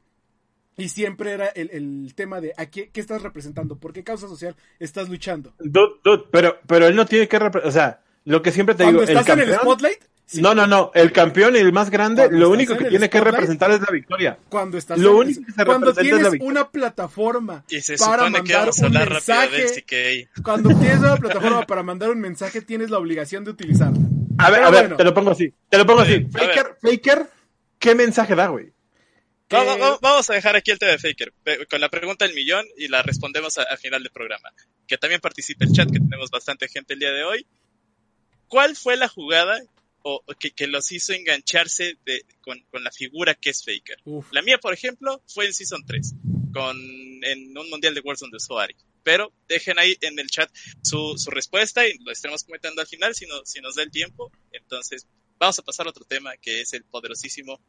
y siempre era el, el tema de ¿a qué, qué estás representando? ¿Por qué causa social estás luchando? Dude, dude, pero, pero él no tiene que, o sea, lo que siempre te digo, el estás en el spotlight, sí. no, no, no, el campeón y el más grande, Cuando lo único que tiene que representar es la victoria. cuando estás Lo único que se cuando representa es la tienes una plataforma Y se para supone que mandar vamos a un mensaje, cuando tienes una plataforma para mandar un mensaje, tienes la obligación de utilizarla. A ver, Pero a ver, bueno. te lo pongo así, te lo pongo así. Faker, Faker, ¿qué mensaje da, güey? Que- Va- va- Vamos a dejar aquí el tema de Faker con la pregunta del millón y la respondemos al final del programa. Que también participe el chat, que tenemos bastante gente el día de hoy. ¿Cuál fue la jugada o, que, que los hizo engancharse de, con, con la figura que es Faker? Uf. La mía, por ejemplo, fue en Season 3, con, en un Mundial de Warzone de Soari. Pero dejen ahí en el chat su, su respuesta y lo estaremos comentando al final si, no, si nos da el tiempo. Entonces, vamos a pasar a otro tema que es el poderosísimo.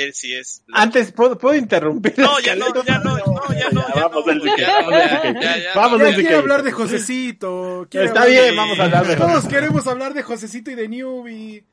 Él sí es. Antes, ¿puedo, puedo interrumpir? No, ya no, ya no, no, ya no, ya Vamos no, vamos quiere CK. hablar de Josecito. Está de- bien, vamos a hablar de Todos queremos hablar de Josecito y de Newbie.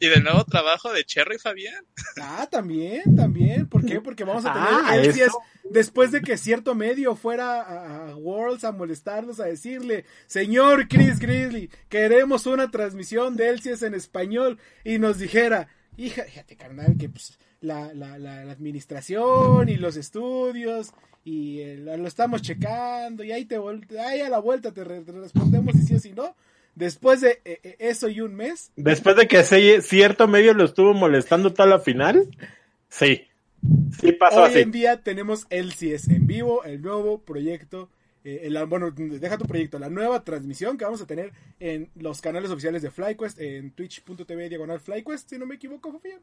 Y del nuevo trabajo de Cherry Fabián. Ah, también, también. ¿Por qué? Porque vamos a tener. Ah, él, sí es, eso. después de que cierto medio fuera a, a Worlds a molestarnos, a decirle, señor Chris Grizzly, queremos una transmisión de LCS en español, y nos dijera, hija, fíjate carnal, que pues la, la, la, la administración y los estudios y el- lo estamos checando y ahí te ahí a la vuelta te, re- te respondemos si sí o si no. Después de eh, eh, eso y un mes, Después de que se- cierto medio lo estuvo molestando toda la final, sí. Sí pasó hoy así. en día tenemos LCS en vivo, el nuevo proyecto. Eh, bueno, deja tu proyecto, la nueva transmisión que vamos a tener en los canales oficiales de FlyQuest, en twitch.tv diagonal FlyQuest, si no me equivoco, Fabián.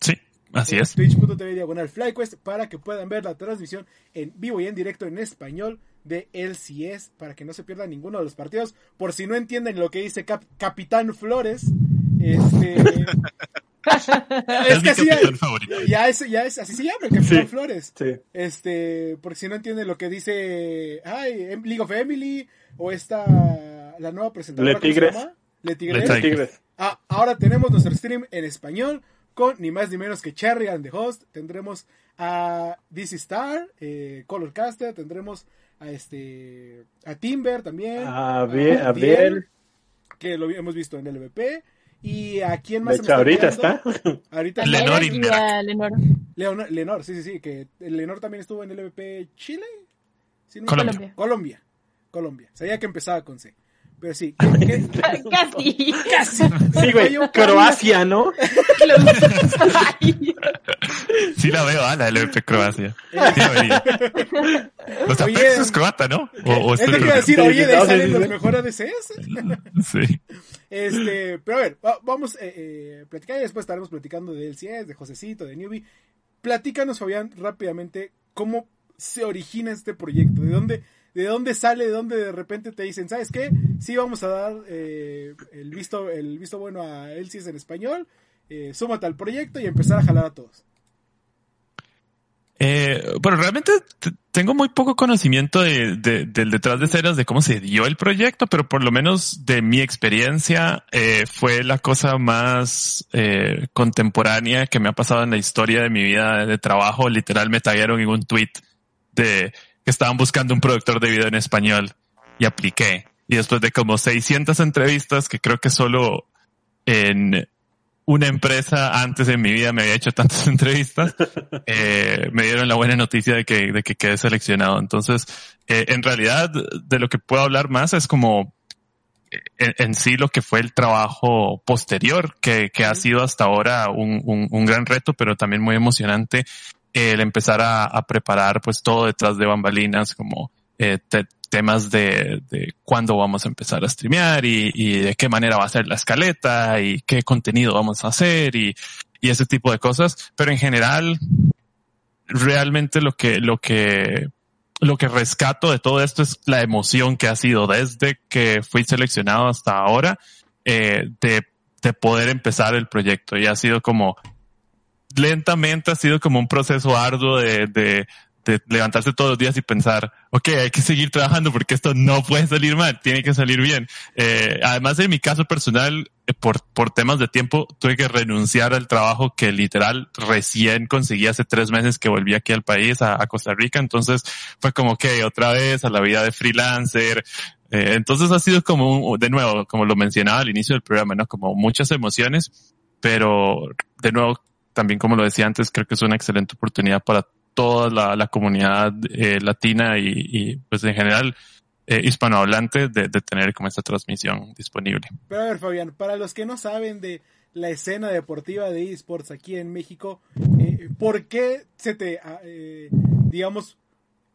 Sí, así en es. Twitch.tv diagonal FlyQuest para que puedan ver la transmisión en vivo y en directo en español de LCS para que no se pierdan ninguno de los partidos. Por si no entienden lo que dice Cap- Capitán Flores, este. Es mi así ya es, ya es, así se llama el Capitán Sí. Flores. Sí. Este, porque si no entienden lo que dice, ay, em- League of Emily o esta, la nueva presentadora, Le ¿cómo se Tigres. llama? Le Tigres. Le Tigres. Tigres. Ah, ahora tenemos nuestro stream en español con ni más ni menos que Cherry and the Host. Tendremos a DC Star, eh, Colorcaster, tendremos a este a Timber también, A Abdiel, a Abdiel. que lo hemos visto en el LVP. Y a quién De más me hecho, ahorita está. Ahorita Lenor y y a Lenor. Leonor, Lenor, sí, sí, sí, que Lenor también estuvo en el LVP Chile. ¿Sí, no? Colombia. Colombia. Colombia. Sabía que empezaba con C. Pero sí, ¿qué- qué? Casi. casi. Sí, güey. Croacia, ¿no? Sí la veo, ah, la LVP Croacia. Sí la vería. O sea, Oye. Pex es croata, ¿no? O, o Es que iba a decir, oye, de ahí salen los sí. mejores ADCs. Sí. Este, pero a ver, va- vamos eh, eh, platicar y después estaremos platicando de LCS, de Josecito, de Newbie. Platícanos, Fabián, rápidamente, cómo se origina este proyecto, de dónde, de dónde sale, de dónde de repente te dicen, ¿sabes qué? Sí vamos a dar eh, el visto, el visto bueno a LCS en español, eh, súmate al proyecto y empezar a jalar a todos. Eh, bueno, realmente tengo muy poco conocimiento de, de- del detrás de escenas de cómo se dio el proyecto, pero por lo menos de mi experiencia eh, fue la cosa más contemporánea que me ha pasado en la historia de mi vida de trabajo. Literal me taguearon en un tweet de que estaban buscando un productor de video en español y apliqué. Y después de como 600 entrevistas, que creo que solo en una empresa antes en mi vida me había hecho tantas entrevistas, eh, me dieron la buena noticia de que, de que quedé seleccionado. Entonces, eh, en realidad, de lo que puedo hablar más es como eh, en, en sí lo que fue el trabajo posterior, que, que ha sido hasta ahora un, un, un gran reto, pero también muy emocionante, el empezar a, preparar pues todo detrás de bambalinas, como eh, te- temas de, de cuándo vamos a empezar a streamear y, y de qué manera va a ser la escaleta y qué contenido vamos a hacer y, y ese tipo de cosas. Pero en general, realmente lo que, lo que, lo que rescato de todo esto es la emoción que ha sido desde que fui seleccionado hasta ahora, eh, de, de poder empezar el proyecto. Y ha sido como, lentamente ha sido como un proceso arduo de, de, de levantarse todos los días y pensar, ok, hay que seguir trabajando porque esto no puede salir mal, tiene que salir bien. Eh, además, en mi caso personal, eh, por, por temas de tiempo, tuve que renunciar al trabajo que literal recién conseguí hace tres meses que volví aquí al país, a, a Costa Rica. Entonces fue como que otra vez a la vida de freelancer. Eh, entonces ha sido como, un- de nuevo, como lo mencionaba al inicio del programa, ¿no? Como muchas emociones, pero de nuevo, también como lo decía antes, creo que es una excelente oportunidad para toda la, comunidad eh, latina y, pues en general eh, hispanohablante de, tener como esta transmisión disponible. Pero a ver, Fabián, para los que no saben de la escena deportiva de esports aquí en México, eh, ¿por qué se te, ah, eh, digamos,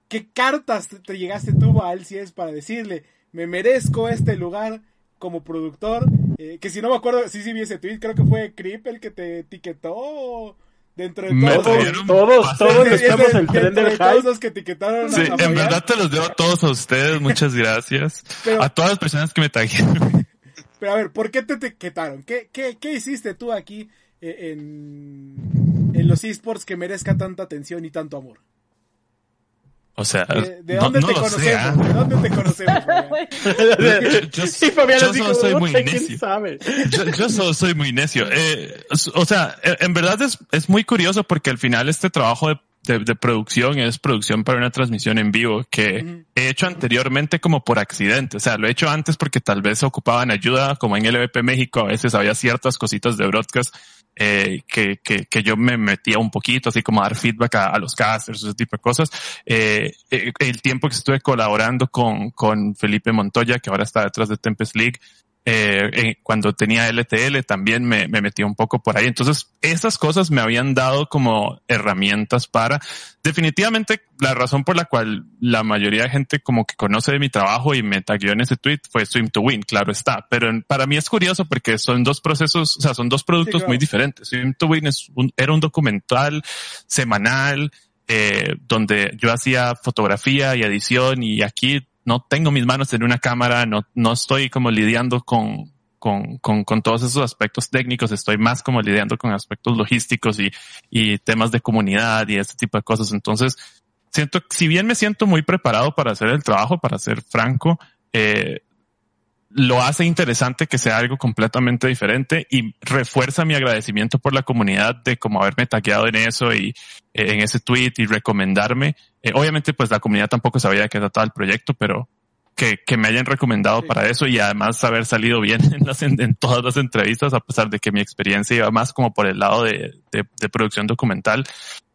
qué cartas te- te llegaste tú a LCS para decirle, me merezco este lugar como productor? Eh, que si no me acuerdo, sí, sí vi ese tweet, creo que fue Creep el que te etiquetó dentro de Me todos. Todos, todos, bastante- todos Es de- estamos es de- el tren dentro del de todos los que etiquetaron Sí, a en verdad te los debo a todos a ustedes, muchas gracias. Pero- a todas las personas que me taguearon. Pero a ver, ¿por qué te etiquetaron? ¿Qué, qué, qué hiciste tú aquí eh, en, en los esports que merezca tanta atención y tanto amor? O sea, ¿De, de no- dónde no te lo conocemos? ¿ah? ¿De dónde te conocemos? Fabián? Yo, Y Fabián yo así solo como, soy muy "Puta, ¿quién necio. yo, yo solo soy muy necio. Eh, o sea, en verdad es, es muy curioso porque al final este trabajo de, de, de producción es producción para una transmisión en vivo que he hecho anteriormente como por accidente. O sea, lo he hecho antes porque tal vez ocupaban ayuda, como en LVP México, a veces había ciertas cositas de broadcast eh, que, que, que yo me metía un poquito, así como a dar feedback a, a los casters, ese tipo de cosas. Eh, eh, el tiempo que estuve colaborando con, con Felipe Montoya, que ahora está detrás de Tempest League, eh, eh, cuando tenía LTL también me, me metí un poco por ahí. Entonces, esas cosas me habían dado como herramientas para, definitivamente, la razón por la cual la mayoría de gente como que conoce de mi trabajo y me tagueó en ese tweet fue Swim to Win, claro está. Pero para mí es curioso porque son dos procesos, o sea, son dos productos claro. muy diferentes. Swim to Win es un- era un documental semanal, eh, donde yo hacía fotografía y edición y aquí no tengo mis manos en una cámara, no, no estoy como lidiando con, con, con, todos esos aspectos técnicos, estoy más como lidiando con aspectos logísticos y, y temas de comunidad y este tipo de cosas. Entonces, siento, si bien me siento muy preparado para hacer el trabajo, para ser franco, eh, lo hace interesante que sea algo completamente diferente y refuerza mi agradecimiento por la comunidad de como haberme tagueado en eso y eh, en ese tweet y recomendarme. Eh, obviamente, pues la comunidad tampoco sabía qué trataba el proyecto, pero que, que me hayan recomendado Sí. para eso y además haber salido bien en, las, en, en todas las entrevistas, a pesar de que mi experiencia iba más como por el lado de, de, de producción documental,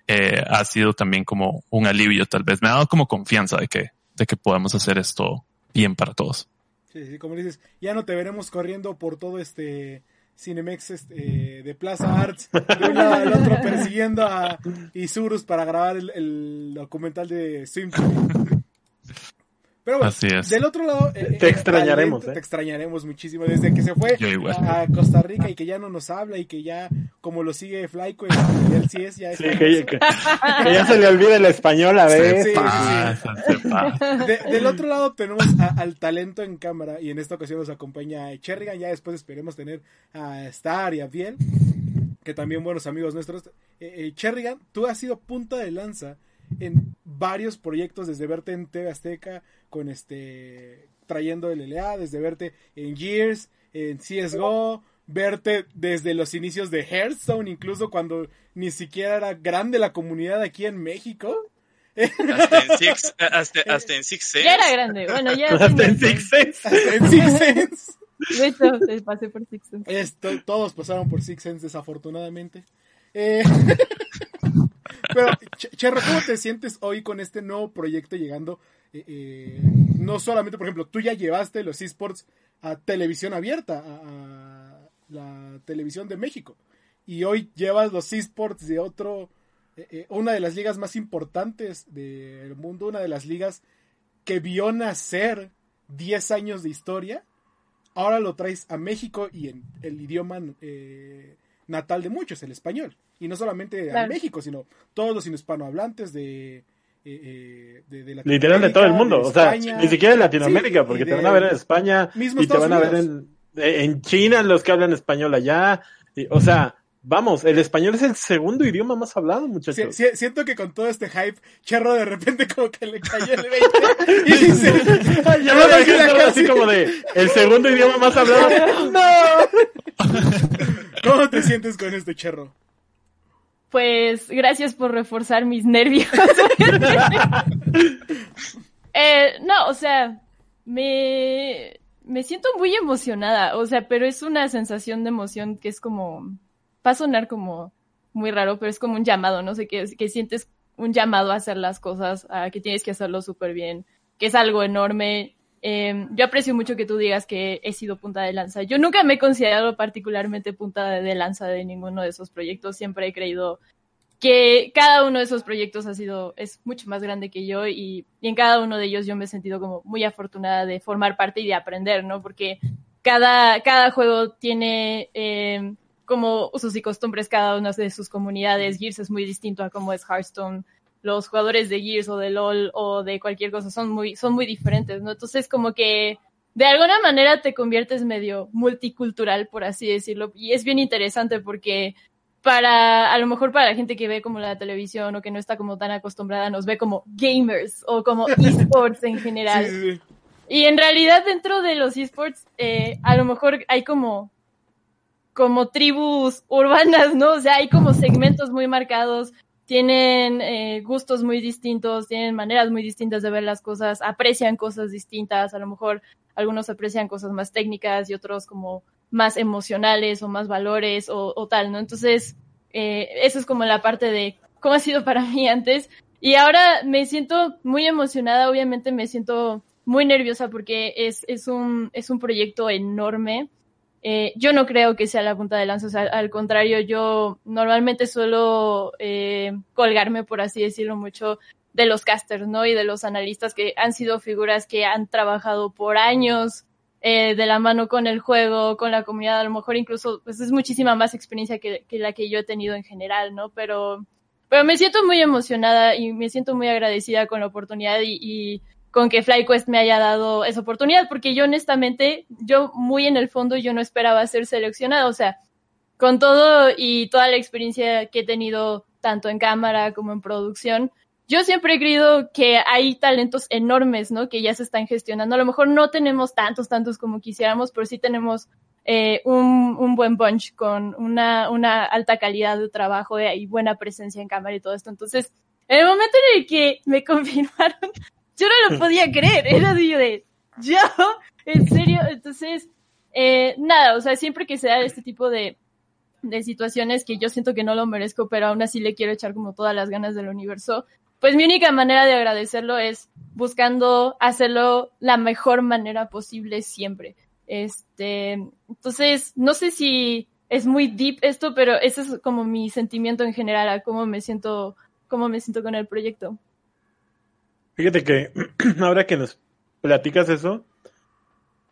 eh, ha sido también como un alivio, tal vez. Me ha dado como confianza de que, de que podemos hacer esto bien para todos. Sí, sí, como dices, ya no te veremos corriendo por todo este Cinemex este, de Plaza Arts de un lado al otro persiguiendo a Isurus para grabar el, el documental de Swim. Pero bueno, Así es. del otro lado, eh, Te el extrañaremos, talento- ¿eh? Te extrañaremos muchísimo desde que se fue a, Costa Rica y que ya no nos habla y que ya, como lo sigue Flyco y él sí es, ya es. Sí, que, que- que ya se le olvida el español a veces. Sí, sí, sí. Pasa, se pasa. De- del otro lado tenemos a- al talento en cámara y en esta ocasión nos acompaña Cherrigan, ya después esperemos tener a Star y a Biel, que también buenos amigos nuestros. Eh, eh, Cherrigan, tú has sido punta de lanza en varios proyectos, desde verte en TV Azteca con este trayendo el LA, desde verte en Gears, en CSGO, verte desde los inicios de Hearthstone, incluso cuando ni siquiera era grande la comunidad aquí en México. Hasta en Six, hasta, hasta en Six Sense. Ya era grande, bueno, ya. Hasta en Six Sense. Hasta en Six Sense. De hecho, se pasé por Six Sense. Esto, todos pasaron por Six Sense desafortunadamente. Eh, pero, Ch- Cherro, ¿cómo te sientes hoy con este nuevo proyecto llegando? eh, eh, no solamente, por ejemplo, tú ya llevaste los esports a televisión abierta, a, la televisión de México. Y hoy llevas los esports de otro, eh, eh, una de las ligas más importantes del mundo, una de las ligas que vio nacer 10 años de historia ahora lo traes a México y en el idioma natal de muchos, el español. Y no solamente a. México, sino todos los hispanohablantes de, eh, eh, de, de Literal de todo el mundo. O sea, ni siquiera de Latinoamérica, Sí, porque te van a ver en España y te van a ver en, en China los que hablan español allá. Y, o sea, vamos, el español es el segundo idioma más hablado, muchachos. si- siento que con todo este hype, Cherro de repente como que le cayó el 20 y dice, Ay, ya "No, me no, dejé ya solo casi". así como de el segundo idioma más hablado. ¡No! ¿cómo te sientes con este Cherro? Pues gracias por reforzar mis nervios. Eh, no, o sea, me, me siento muy emocionada, o sea, pero es una sensación de emoción que es como, va a sonar como muy raro, pero es como un llamado, no sé, que, que sientes un llamado a hacer las cosas, a que tienes que hacerlo súper bien, que es algo enorme. Eh, yo aprecio mucho que tú digas que he sido punta de lanza. Yo nunca me he considerado particularmente punta de lanza de ninguno de esos proyectos, siempre he creído que cada uno de esos proyectos ha sido, es mucho más grande que yo y, y en cada uno de ellos yo me he sentido como muy afortunada de formar parte y de aprender, ¿no? Porque cada, cada juego tiene eh, como usos y costumbres cada una de sus comunidades. Gears es muy distinto a cómo es Hearthstone. Los jugadores de Gears o de LOL o de cualquier cosa son muy, son muy diferentes, ¿no? Entonces como que de alguna manera te conviertes medio multicultural, por así decirlo. Y es bien interesante porque para, a lo mejor para la gente que ve como la televisión o que no está como tan acostumbrada, nos ve como gamers o como esports en general. Sí, sí, sí. Y en realidad dentro de los esports, eh, a lo mejor hay como, como tribus urbanas, ¿no? O sea, hay como segmentos muy marcados tienen eh, gustos muy distintos, tienen maneras muy distintas de ver las cosas, aprecian cosas distintas, a lo mejor algunos aprecian cosas más técnicas y otros como más emocionales o más valores o, o tal, ¿no? Entonces, eh, eso es como la parte de cómo ha sido para mí antes. Y ahora me siento muy emocionada, obviamente me siento muy nerviosa porque es, es, un, es un proyecto enorme. Eh, yo no creo que sea la punta de lanza, o sea, al contrario, yo normalmente suelo eh, colgarme, por así decirlo, mucho de los casters, ¿no? Y de los analistas que han sido figuras que han trabajado por años eh, de la mano con el juego, con la comunidad, a lo mejor incluso, pues es muchísima más experiencia que, que la que yo he tenido en general, ¿no? Pero, pero me siento muy emocionada y me siento muy agradecida con la oportunidad y, y con que FlyQuest me haya dado esa oportunidad, porque yo honestamente, yo muy en el fondo, yo no esperaba ser seleccionada, o sea, con todo y toda la experiencia que he tenido tanto en cámara como en producción, yo siempre he creído que hay talentos enormes, ¿no? Que ya se están gestionando. A lo mejor no tenemos tantos, tantos como quisiéramos, pero sí tenemos eh, un, un, buen bunch con una, una alta calidad de trabajo y buena presencia en cámara y todo esto. Entonces, en el momento en el que me confirmaron yo no lo podía creer, era de, yo, en serio, entonces, eh, nada, o sea, siempre que se da este tipo de, de situaciones que yo siento que no lo merezco, pero aún así le quiero echar como todas las ganas del universo, pues mi única manera de agradecerlo es buscando hacerlo la mejor manera posible siempre. Este, entonces, no sé si es muy deep esto, pero ese es como mi sentimiento en general a cómo me siento, cómo me siento con el proyecto. Fíjate que ahora que nos platicas eso,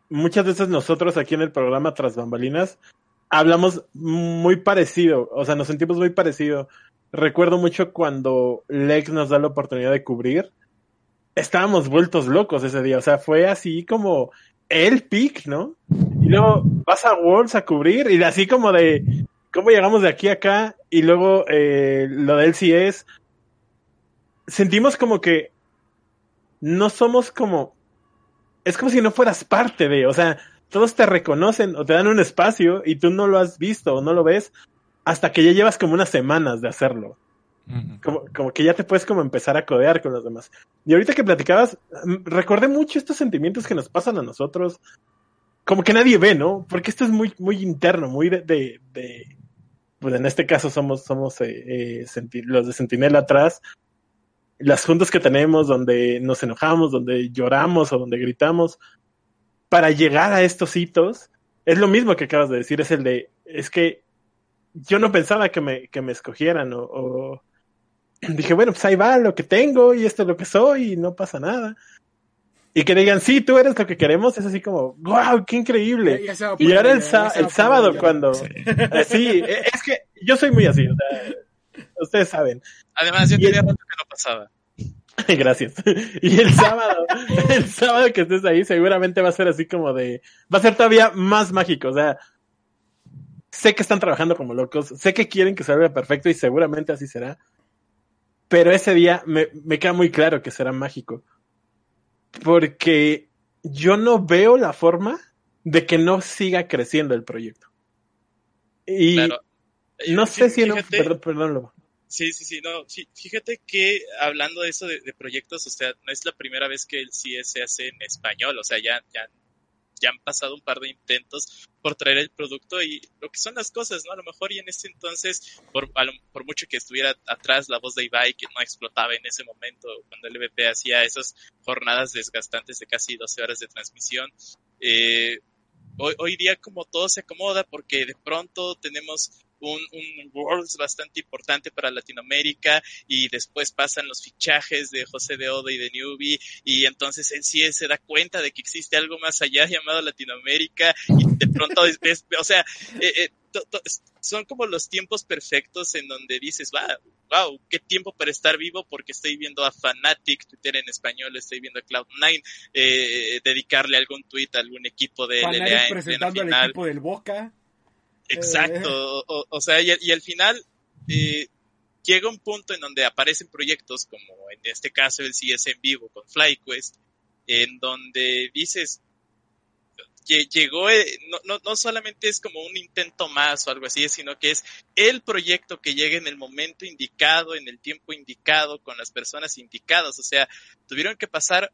muchas veces nosotros aquí en el programa Tras Bambalinas hablamos muy parecido, o sea, nos sentimos muy parecido. Recuerdo mucho cuando Lex nos da la oportunidad de cubrir, estábamos vueltos locos ese día, o sea, fue así como el pick, ¿no? Y luego vas a Worlds a cubrir y así como de cómo llegamos de aquí a acá y luego eh, lo del es sentimos como que no somos como, es como si no fueras parte de, o sea, todos te reconocen o te dan un espacio y tú no lo has visto o no lo ves hasta que ya llevas como unas semanas de hacerlo. Como, como que ya te puedes como empezar a codear con los demás. Y ahorita que platicabas, mm, recordé mucho estos sentimientos que nos pasan a nosotros, como que nadie ve, ¿no? Porque esto es muy, muy interno, muy de, de, de pues en este caso somos, somos eh, eh, los de Sentinela atrás, las juntas que tenemos donde nos enojamos, donde lloramos o donde gritamos, para llegar a estos hitos, es lo mismo que acabas de decir, es el de, es que yo no pensaba que me, que me escogieran o, o dije, bueno, pues ahí va lo que tengo y esto es lo que soy y no pasa nada. Y que digan, sí, tú eres lo que queremos, es así como, wow, qué increíble. y ahora el, el sábado cuando... Sí. sí, es que yo soy muy así, o sea, Ustedes saben. Además, yo tenía rato que no pasaba. Gracias. Y el sábado, el sábado que estés ahí, seguramente va a ser así como de, va a ser todavía más mágico. O sea, sé que están trabajando como locos, sé que quieren que salga perfecto y seguramente así será. Pero ese día me, me queda muy claro que será mágico. Porque yo no veo la forma de que no siga creciendo el proyecto. Y claro. No sé si no, perdón, perdón, Sí, sí, sí, no, fíjate que hablando de eso de, de, proyectos, o sea, no es la primera vez que el CS se hace en español, o sea, ya, ya, ya han pasado un par de intentos por traer el producto y lo que son las cosas, ¿no? A lo mejor y en ese entonces, por, lo, por mucho que estuviera atrás la voz de Ibai, que no explotaba en ese momento, cuando el EVP hacía esas jornadas desgastantes de casi 12 horas de transmisión, eh, hoy, hoy día como todo se acomoda porque de pronto tenemos un, un Worlds bastante importante para Latinoamérica y después pasan los fichajes de José de Odo y de Newbie y entonces él sí se da cuenta de que existe algo más allá llamado Latinoamérica y de pronto es, o sea eh, eh, to, son como los tiempos perfectos en donde dices wow, wow, qué tiempo para estar vivo porque estoy viendo a Fanatic, Twitter en español, estoy viendo a Cloud9, eh, dedicarle algún tweet a algún equipo de LLA presentando al equipo del Boca. Exacto, o, o, sea, y, y, al final eh, llega un punto en donde aparecen proyectos como en este caso el CS en vivo con FlyQuest, en donde dices, llegó, eh, no, no, no solamente es como un intento más o algo así, sino que es el proyecto que llega en el momento indicado, en el tiempo indicado, con las personas indicadas. O sea, tuvieron que pasar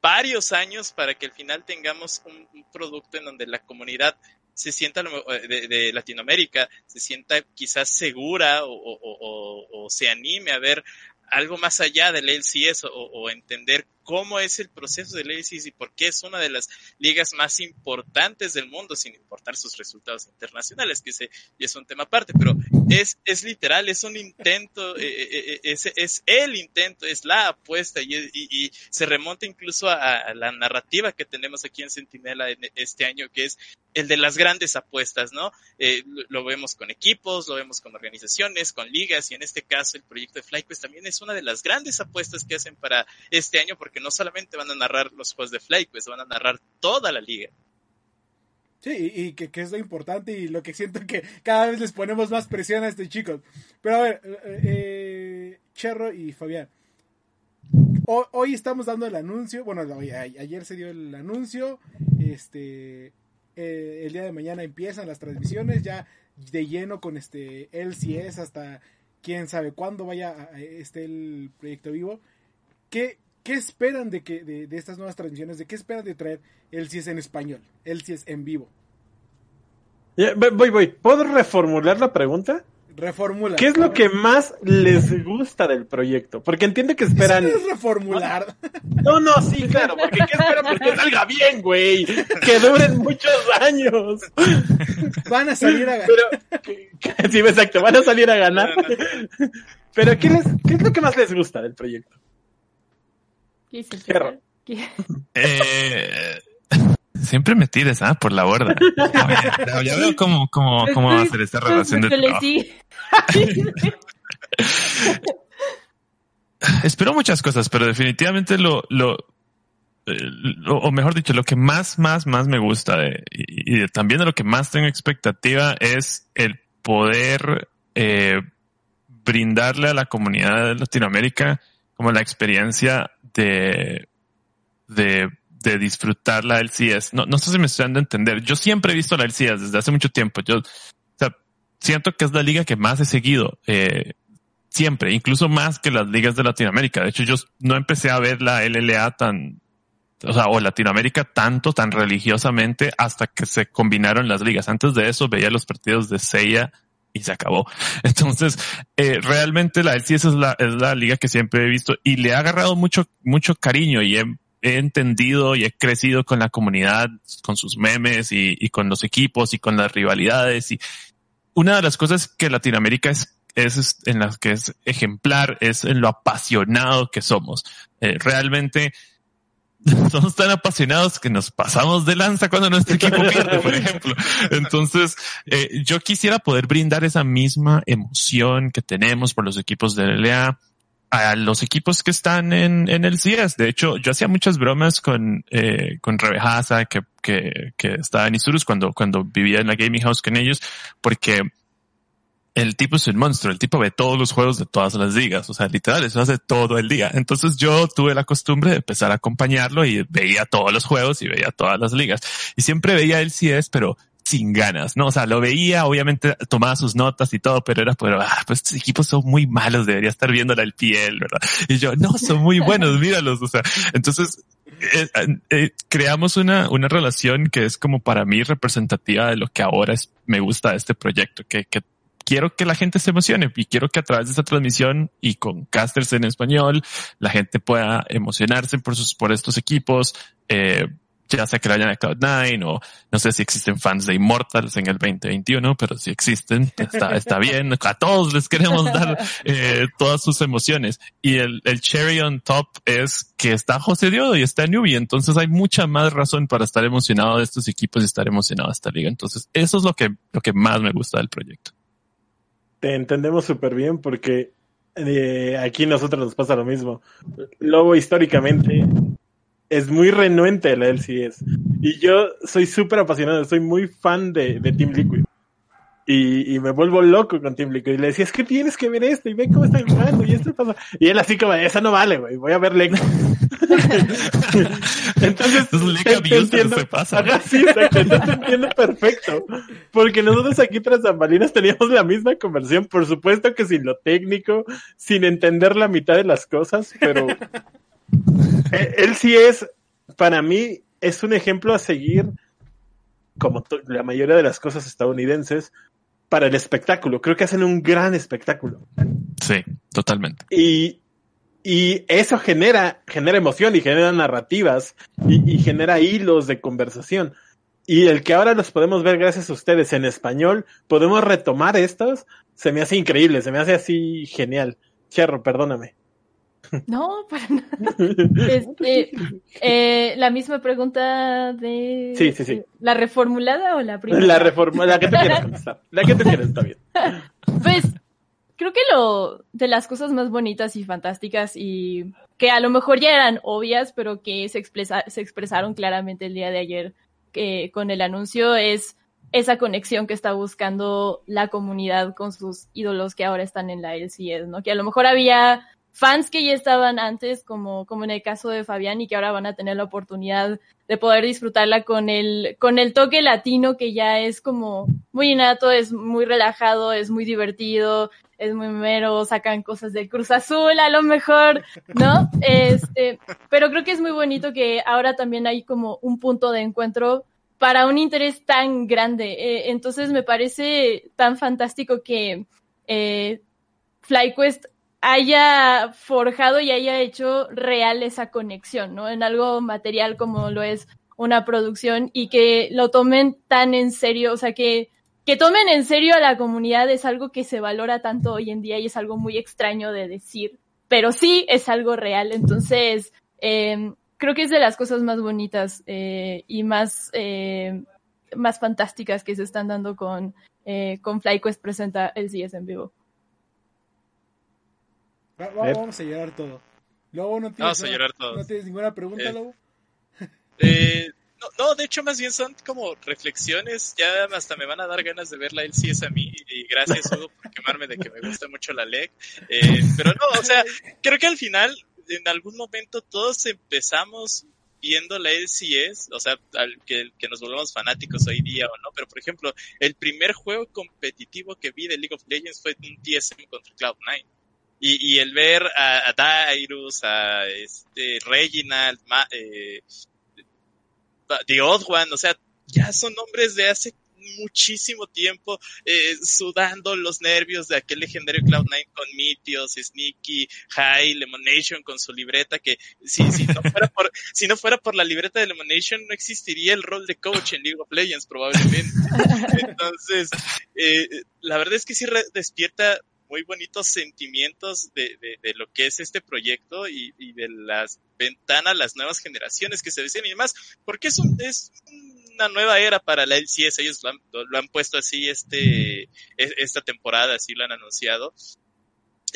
varios años para que al final tengamos un, producto en donde la comunidad se sienta de, de, Latinoamérica, se sienta quizás segura o, o, se anime a ver algo más allá del LCS o, entender cómo es el proceso del LCS y por qué es una de las ligas más importantes del mundo, sin importar sus resultados internacionales, que ese es un tema aparte, pero es, es literal, es un intento, eh, eh, eh, es, es, el intento, es la apuesta y, se remonta incluso a, la narrativa que tenemos aquí en Sentinela en este año, que es el de las grandes apuestas, ¿no? lo vemos con equipos, lo vemos con organizaciones, con ligas y en este caso el proyecto de FlyQuest también es una de las grandes apuestas que hacen para este año porque no solamente van a narrar los juegos de FlyQuest, van a narrar toda la liga. Sí, y que, es lo importante y lo que siento que cada vez les ponemos más presión a estos chicos. Pero a ver, eh, eh Cherro y Fabián, hoy, estamos dando el anuncio, bueno, ayer se dio el anuncio, este, eh, el día de mañana empiezan las transmisiones ya de lleno con este LCS hasta quién sabe cuándo vaya a, este el proyecto vivo. ¿Qué, ¿Qué esperan de, que, de, estas nuevas transmisiones? ¿De qué esperan de traer el si es en español? El si es en vivo. voy, voy. ¿Puedo reformular la pregunta? Reformula. ¿Qué es lo que más les gusta del proyecto? Porque entiende que esperan. es reformular. No, no, sí, claro. Porque ¿qué esperan? Porque salga bien, güey. Que duren muchos años. Van a salir a ganar. Pero, sí, exacto. Van a salir a ganar. Pero ¿qué, les, ¿qué es lo que más les gusta del proyecto? Eh, siempre me tires, ¿ah? Por la borda. Ya, veo cómo, cómo, cómo va a ser esta relación de trabajo. Espero muchas cosas, pero definitivamente lo, lo, o mejor dicho, lo que más, más, más me gusta de, y, también de lo que más tengo expectativa es el poder eh, brindarle a la comunidad de Latinoamérica como la experiencia de, de, de disfrutar la LCS. No, no sé si me estoy dando a entender. Yo siempre he visto la LCS desde hace mucho tiempo. Yo, o sea, siento que es la liga que más he seguido. Eh, siempre, incluso más que las ligas de Latinoamérica. De hecho, yo no empecé a ver la LLA tan, o sea, o Latinoamérica tanto, tan religiosamente hasta que se combinaron las ligas. Antes de eso veía los partidos de Seiya y se acabó. Entonces, eh, realmente la LCS es la, es la liga que siempre he visto y le ha agarrado mucho, mucho cariño y he, entendido y he crecido con la comunidad, con sus memes y, y, con los equipos y con las rivalidades. Y una de las cosas que Latinoamérica es, es en las que es ejemplar es en lo apasionado que somos. Eh, realmente, somos tan apasionados que nos pasamos de lanza cuando nuestro equipo pierde, por ejemplo. Entonces, eh, yo quisiera poder brindar esa misma emoción que tenemos por los equipos de LA a los equipos que están en, en el CS. De hecho, yo hacía muchas bromas con, eh, con Rebejaza, que, que, que estaba en Isurus cuando, cuando vivía en la gaming house con ellos, porque el tipo es un monstruo, el tipo ve todos los juegos de todas las ligas, o sea, literal, eso hace todo el día. Entonces yo tuve la costumbre de empezar a acompañarlo y veía todos los juegos y veía todas las ligas. Y siempre veía el CS, pero sin ganas, ¿no? O sea, lo veía, obviamente tomaba sus notas y todo, pero era, pero, ah, pues estos equipos son muy malos, debería estar viéndola el piel, ¿verdad? Y yo, no, son muy buenos, míralos, o sea, entonces, eh, eh, creamos una, una relación que es como para mí representativa de lo que ahora es, me gusta de este proyecto, que, que quiero que la gente se emocione y quiero que a través de esta transmisión y con casters en español la gente pueda emocionarse por sus, por estos equipos, eh, ya sea que vayan a Cloud9 o no sé si existen fans de Immortals en el 2021, pero si existen, está, está bien. A todos les queremos dar eh, todas sus emociones. Y el, el cherry on top es que está José Diodo y está Newbie. Entonces hay mucha más razón para estar emocionado de estos equipos y estar emocionado de esta liga. Entonces eso es lo que, lo que más me gusta del proyecto te entendemos súper bien porque eh, aquí nosotros nos pasa lo mismo. Lobo históricamente es muy renuente de la LCS. Y yo soy súper apasionado, soy muy fan de, Team Liquid. Y, y me vuelvo loco con Team Liquid. Y le decía, es que tienes que ver esto y ve cómo está jugando y esto pasa. Y él así como, esa no vale, güey, voy a ver Lego. Entonces, te- te entiendo. se pasa. Ajá, sí, exacto. Entonces te entiendo perfecto. Porque nosotros aquí tras bambalinas teníamos la misma conversión, por supuesto que sin lo técnico, sin entender la mitad de las cosas, pero eh, él sí es, para mí, es un ejemplo a seguir, como la mayoría de las cosas estadounidenses, para el espectáculo. Creo que hacen un gran espectáculo. Sí, totalmente. Y, y eso genera, genera emoción y genera narrativas y, y genera hilos de conversación. Y el que ahora los podemos ver gracias a ustedes en español, podemos retomar estos, se me hace increíble, se me hace así genial. Cherro, perdóname. No, para nada. Este, eh, la misma pregunta de... Sí, sí, sí. ¿La reformulada o la primera? La reforma, la que tú quieras contestar. La que tú quieras, está bien. Pues creo que lo de las cosas más bonitas y fantásticas y que a lo mejor ya eran obvias, pero que se, expresa- se expresaron claramente el día de ayer que con el anuncio es esa conexión que está buscando la comunidad con sus ídolos que ahora están en la LCS, ¿no? Que a lo mejor había fans que ya estaban antes, como, como en el caso de Fabián, y que ahora van a tener la oportunidad de poder disfrutarla con el, con el toque latino que ya es como muy innato, es muy relajado, es muy divertido, es muy mero, sacan cosas del Cruz Azul a lo mejor, ¿no? Este, pero creo que es muy bonito que ahora también hay como un punto de encuentro para un interés tan grande. Eh, entonces me parece tan fantástico que eh, FlyQuest haya forjado y haya hecho real esa conexión, ¿no? En algo material como lo es una producción y que lo tomen tan en serio, o sea, que, que tomen en serio a la comunidad es algo que se valora tanto hoy en día y es algo muy extraño de decir, pero sí es algo real, entonces eh, creo que es de las cosas más bonitas eh, y más, eh, más fantásticas que se están dando con, eh, con FlyQuest presenta el CS en vivo. Va- va- Ver. vamos a llorar todo. Lobo, ¿no tienes, Vamos a una- llorar todos. ¿no tienes ninguna pregunta, Eh, Lobo? Eh, no, no, de hecho más bien son como reflexiones, ya hasta me van a dar ganas de ver la LCS a mí y gracias Hugo por quemarme de que me gusta mucho la LEC, eh, pero no, o sea, creo que al final en algún momento todos empezamos viendo la LCS, o sea, al que, que nos volvamos fanáticos hoy día o no, pero por ejemplo, el primer juego competitivo que vi de League of Legends fue un TSM contra Cloud9. Y, y el ver a, a Dyrus, a este Reginald, Ma- eh, The Odd One, o sea, ya son nombres de hace muchísimo tiempo eh, sudando los nervios de aquel legendario Cloud9 con Mitios, Sneaky, High, Lemonation con su libreta que si, si, no fuera por, si no fuera por la libreta de Lemonation no existiría el rol de coach en League of Legends probablemente. Entonces, eh, la verdad es que sí despierta muy bonitos sentimientos de, de, de lo que es este proyecto y, y de las ventanas las nuevas generaciones que se decían y demás, porque es, un, es una nueva era para la LCS, ellos lo han, lo han puesto así este, e- esta temporada, así lo han anunciado.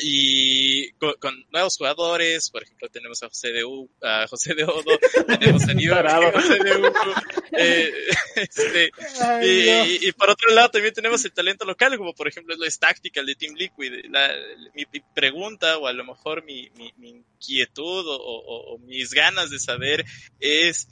Y con, con nuevos jugadores, por ejemplo, tenemos a José de, U, a José de Odo, tenemos a Nido. José de Uco, eh, este, Ay, y, no. y- y por otro lado también tenemos el talento local, como por ejemplo es Tactical de Team Liquid. La- mi, mi pregunta o a lo mejor mi, mi- mi inquietud o, o- o mis ganas de saber es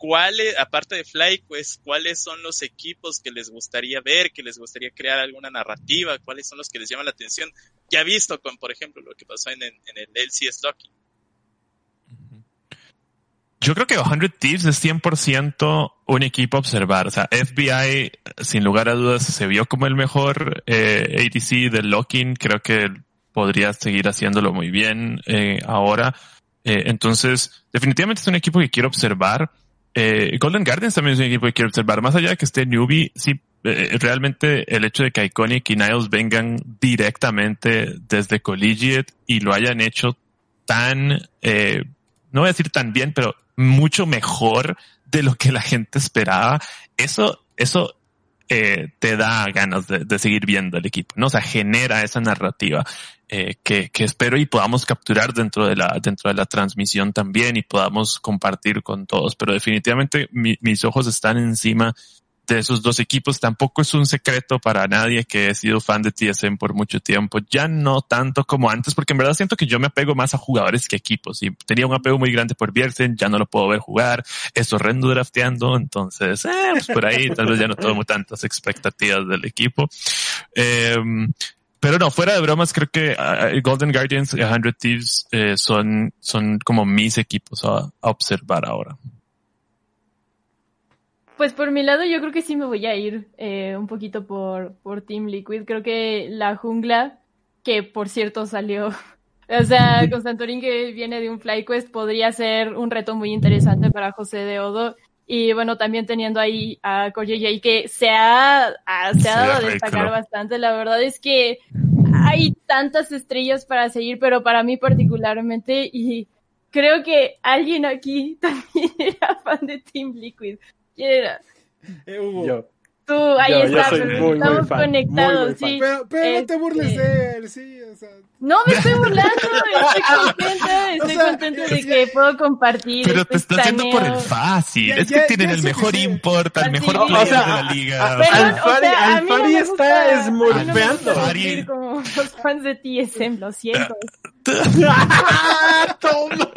cuáles, aparte de FlyQuest, cuáles son los equipos que les gustaría ver, que les gustaría crear alguna narrativa, cuáles son los que les llaman la atención. Ya visto con, por ejemplo, lo que pasó en, el LCS Lucky. Yo creo que 100 Thieves es 100% un equipo a observar. O sea, FBI, sin lugar a dudas, se vio como el mejor eh, ADC del Locking. Creo que podría seguir haciéndolo muy bien eh, ahora. Eh, entonces, definitivamente es un equipo que quiero observar. Eh, Golden Guardians también es un equipo que quiero observar. Más allá de que esté newbie, sí, eh, realmente el hecho de que Iconic y Niles vengan directamente desde Collegiate y lo hayan hecho tan, eh, no voy a decir tan bien, pero mucho mejor de lo que la gente esperaba. Eso, eso eh, te da ganas de, de seguir viendo el equipo, ¿no? O sea, genera esa narrativa eh, que, que espero y podamos capturar dentro de la, dentro de la transmisión también y podamos compartir con todos. Pero definitivamente mi- mis ojos están encima de esos dos equipos. Tampoco es un secreto para nadie que he sido fan de TSM por mucho tiempo. Ya no tanto como antes, porque en verdad siento que yo me apego más a jugadores que equipos. Y tenía un apego muy grande por Biersen, ya no lo puedo ver jugar. Es horrendo drafteando, entonces, eh, pues por ahí tal vez ya no tomo tantas expectativas del equipo. Eh, pero no, fuera de bromas, creo que uh, Golden Guardians y 100 Thieves eh, son, son como mis equipos a, observar ahora. Pues por mi lado, yo creo que sí me voy a ir eh, un poquito por, por Team Liquid. Creo que la jungla, que por cierto salió, o sea, Constantorín que viene de un FlyQuest, podría ser un reto muy interesante para José de Odo. Y bueno, también teniendo ahí a J que se ha, a, se ha dado a destacar bastante. La verdad es que hay tantas estrellas para seguir, pero para mí particularmente, y creo que alguien aquí también era fan de Team Liquid. ¿Quién era? Eh, Hugo. Yo. Tú, ahí Yo- yo está, soy pero muy, muy estamos fan, conectados, muy, muy fan. sí. Pero, pero no te burles Este, de él, sí, o sea. No me estoy burlando, estoy contenta, estoy sea, contenta de que puedo compartir. Pero te este estás yendo por el fácil. Ya, es ya, que tienen ya el sé que mejor sí. import, Así. mejor O player sea, de la liga. Alfari- o Alfari está gusta- a mí no me gusta esmurfeando. sentir como los fans de TSM, lo siento. ¡Ah, toma!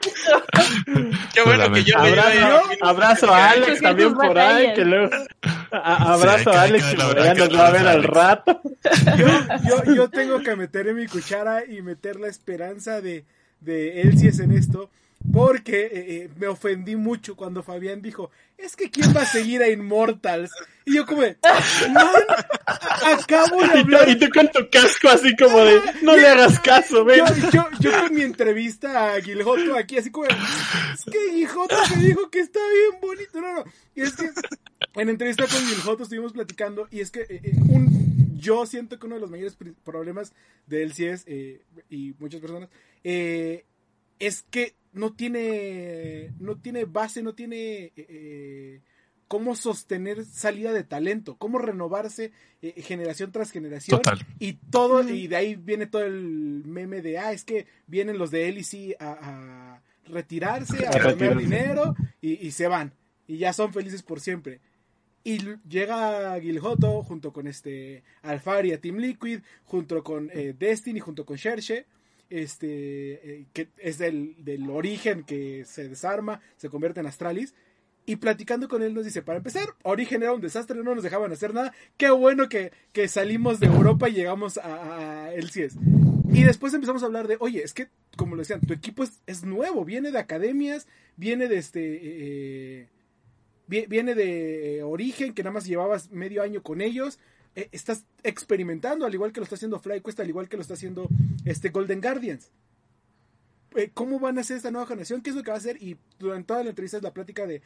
Qué bueno que yo. Abrazo, abrazo a Alex también por ahí, batallas. que luego... a- abrazo Sí, a Alex y que nos va a ver al rato. Yo, yo, yo tengo que meter en mi cuchara y meter la esperanza de, de él si es en esto. Porque eh, eh, me ofendí mucho cuando Fabián dijo, es que ¿quién va a seguir a Immortals? Y yo como, man, acabo de Y tú, hablar y tú con tu casco así como de, no le hagas caso, ven. yo, yo, yo con mi entrevista a Giljoto aquí, así como, es que Giljoto me dijo que está bien bonito. No, no, y es que en entrevista con Giljoto estuvimos platicando y es que eh, eh, un, yo siento que uno de los mayores problemas de él sí es, eh, y muchas personas, es que no tiene, no tiene base, no tiene... eh, eh, cómo sostener salida de talento, cómo renovarse eh, generación tras generación. Total. Y todo, y de ahí viene todo el meme de, ah, es que vienen los de LEC a, a retirarse, a ganar dinero y, y se van. Y ya son felices por siempre. Y llega Gilhoto junto con este Alfari a Team Liquid, junto con eh, Destiny, junto con Shershe, este, eh, que es del, del origen que se desarma, se convierte en Astralis. Y platicando con él nos dice, para empezar, Origen era un desastre, no nos dejaban hacer nada. Qué bueno que, que salimos de Europa y llegamos a, a LCS. Y después empezamos a hablar de, oye, es que, como lo decían, tu equipo es, nuevo, viene de academias, viene de este... eh, vi- viene de Origen, que nada más llevabas medio año con ellos. Eh, estás experimentando, al igual que lo está haciendo FlyQuest, al igual que lo está haciendo este Golden Guardians. Eh, ¿Cómo van a hacer esta nueva generación? ¿Qué es lo que va a hacer? Y durante toda la entrevista es la plática de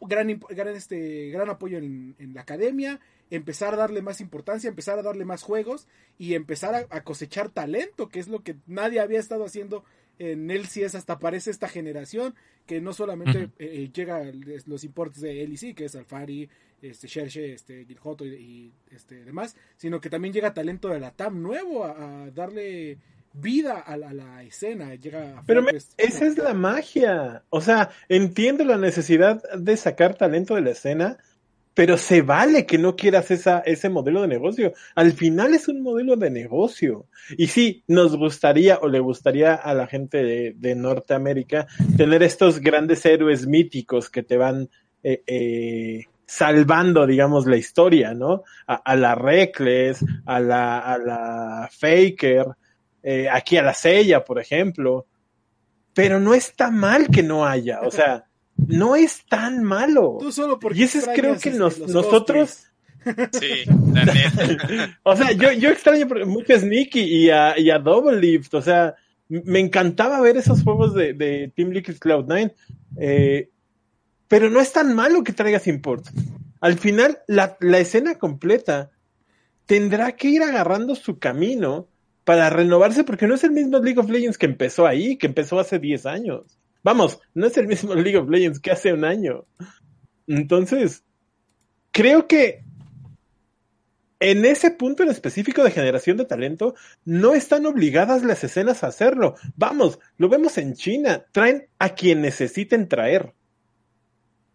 gran, gran, este, gran apoyo en, en la academia, empezar a darle más importancia, empezar a darle más juegos y empezar a, a cosechar talento, que es lo que nadie había estado haciendo en LCS hasta aparece esta generación, que no solamente eh, eh, llega los importes de LEC, que es Alfari, este, Shershe, este, Giljoto y, y, este, demás, sino que también llega talento de la TAM nuevo a, a darle vida a la, a la escena. Llega a Pero me- esa es la magia. O sea, entiendo la necesidad de sacar talento de la escena, pero se vale que no quieras esa, ese modelo de negocio. Al final es un modelo de negocio. Y sí, nos gustaría o le gustaría a la gente de, de Norteamérica tener estos grandes héroes míticos que te van eh, eh, salvando, digamos, la historia, ¿no? A, a la Reckless, a la, a la Faker, eh, aquí a la Sella, por ejemplo. Pero no está mal que no haya, o sea, no es tan malo. Tú solo porque Y ese es creo que este, nos- nosotros, Sí, la neta. o sea, yo, yo extraño mucho a Sneaky y a, y a Double Lift, o sea, me encantaba ver esos juegos de, de Team Liquid Cloud9, eh, pero no es tan malo que traigas import. Al final, la, la escena completa tendrá que ir agarrando su camino para renovarse, porque no es el mismo League of Legends que empezó ahí, que empezó hace 10 años. Vamos, no es el mismo League of Legends que hace un año. Entonces, creo que en ese punto en específico de generación de talento, no están obligadas las escenas a hacerlo. Vamos, lo vemos en China, traen a quien necesiten traer.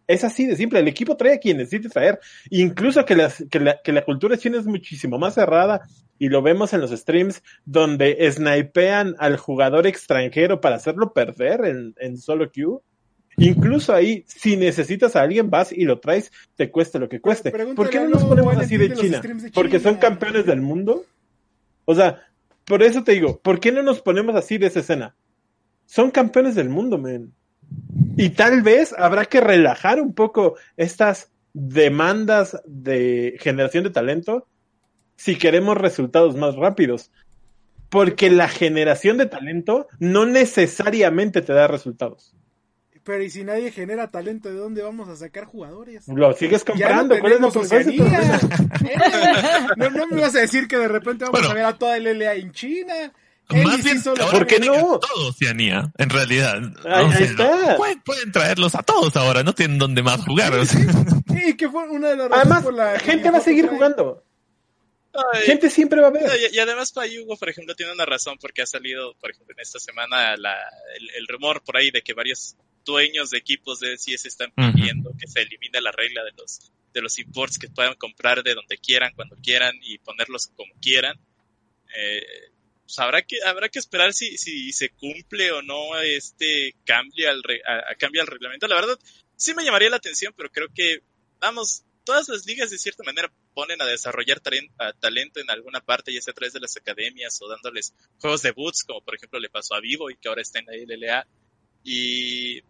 Es así de simple. El equipo trae a quien necesite traer. Incluso que, las, que, la, que la cultura china es muchísimo más cerrada y lo vemos en los streams donde snipean al jugador extranjero para hacerlo perder en, en solo queue. Incluso ahí, si necesitas a alguien, vas y lo traes, te cueste lo que cueste. ¿Por qué no nos ponemos así de China? ¿Porque son campeones del mundo? O sea, por eso te digo, ¿por qué no nos ponemos así de esa escena? Son campeones del mundo, men. Y tal vez habrá que relajar un poco estas demandas de generación de talento si queremos resultados más rápidos. Porque la generación de talento no necesariamente te da resultados. Pero y si nadie genera talento, ¿de dónde vamos a sacar jugadores? Lo sigues comprando. No, ¿Cuál es la no, no me vas a decir que de repente vamos bueno, a ver a toda el LA en China. Más bien, solo ¿por qué no? Todo Oceanía, en realidad. Ahí, o sea, ahí está. Pueden, pueden, traerlos a todos ahora, no tienen dónde más jugar. O sea. Sí, que fue una de las Además, por la gente va a seguir jugando. Ay, gente siempre va a ver. Y, y además Payugo, por ejemplo, tiene una razón porque ha salido, por ejemplo, en esta semana la, el, el rumor por ahí de que varios dueños de equipos de CS están pidiendo uh -huh. que se elimine la regla de los de los imports que puedan comprar de donde quieran, cuando quieran y ponerlos como quieran. Eh, pues habrá que habrá que esperar si, si se cumple o no este cambio al re, a, a cambio al reglamento. La verdad sí me llamaría la atención, pero creo que vamos todas las ligas de cierta manera ponen a desarrollar talento, en alguna parte, ya sea a través de las academias o dándoles juegos de boots, como por ejemplo le pasó a Vivo y que ahora está en la LLA. Y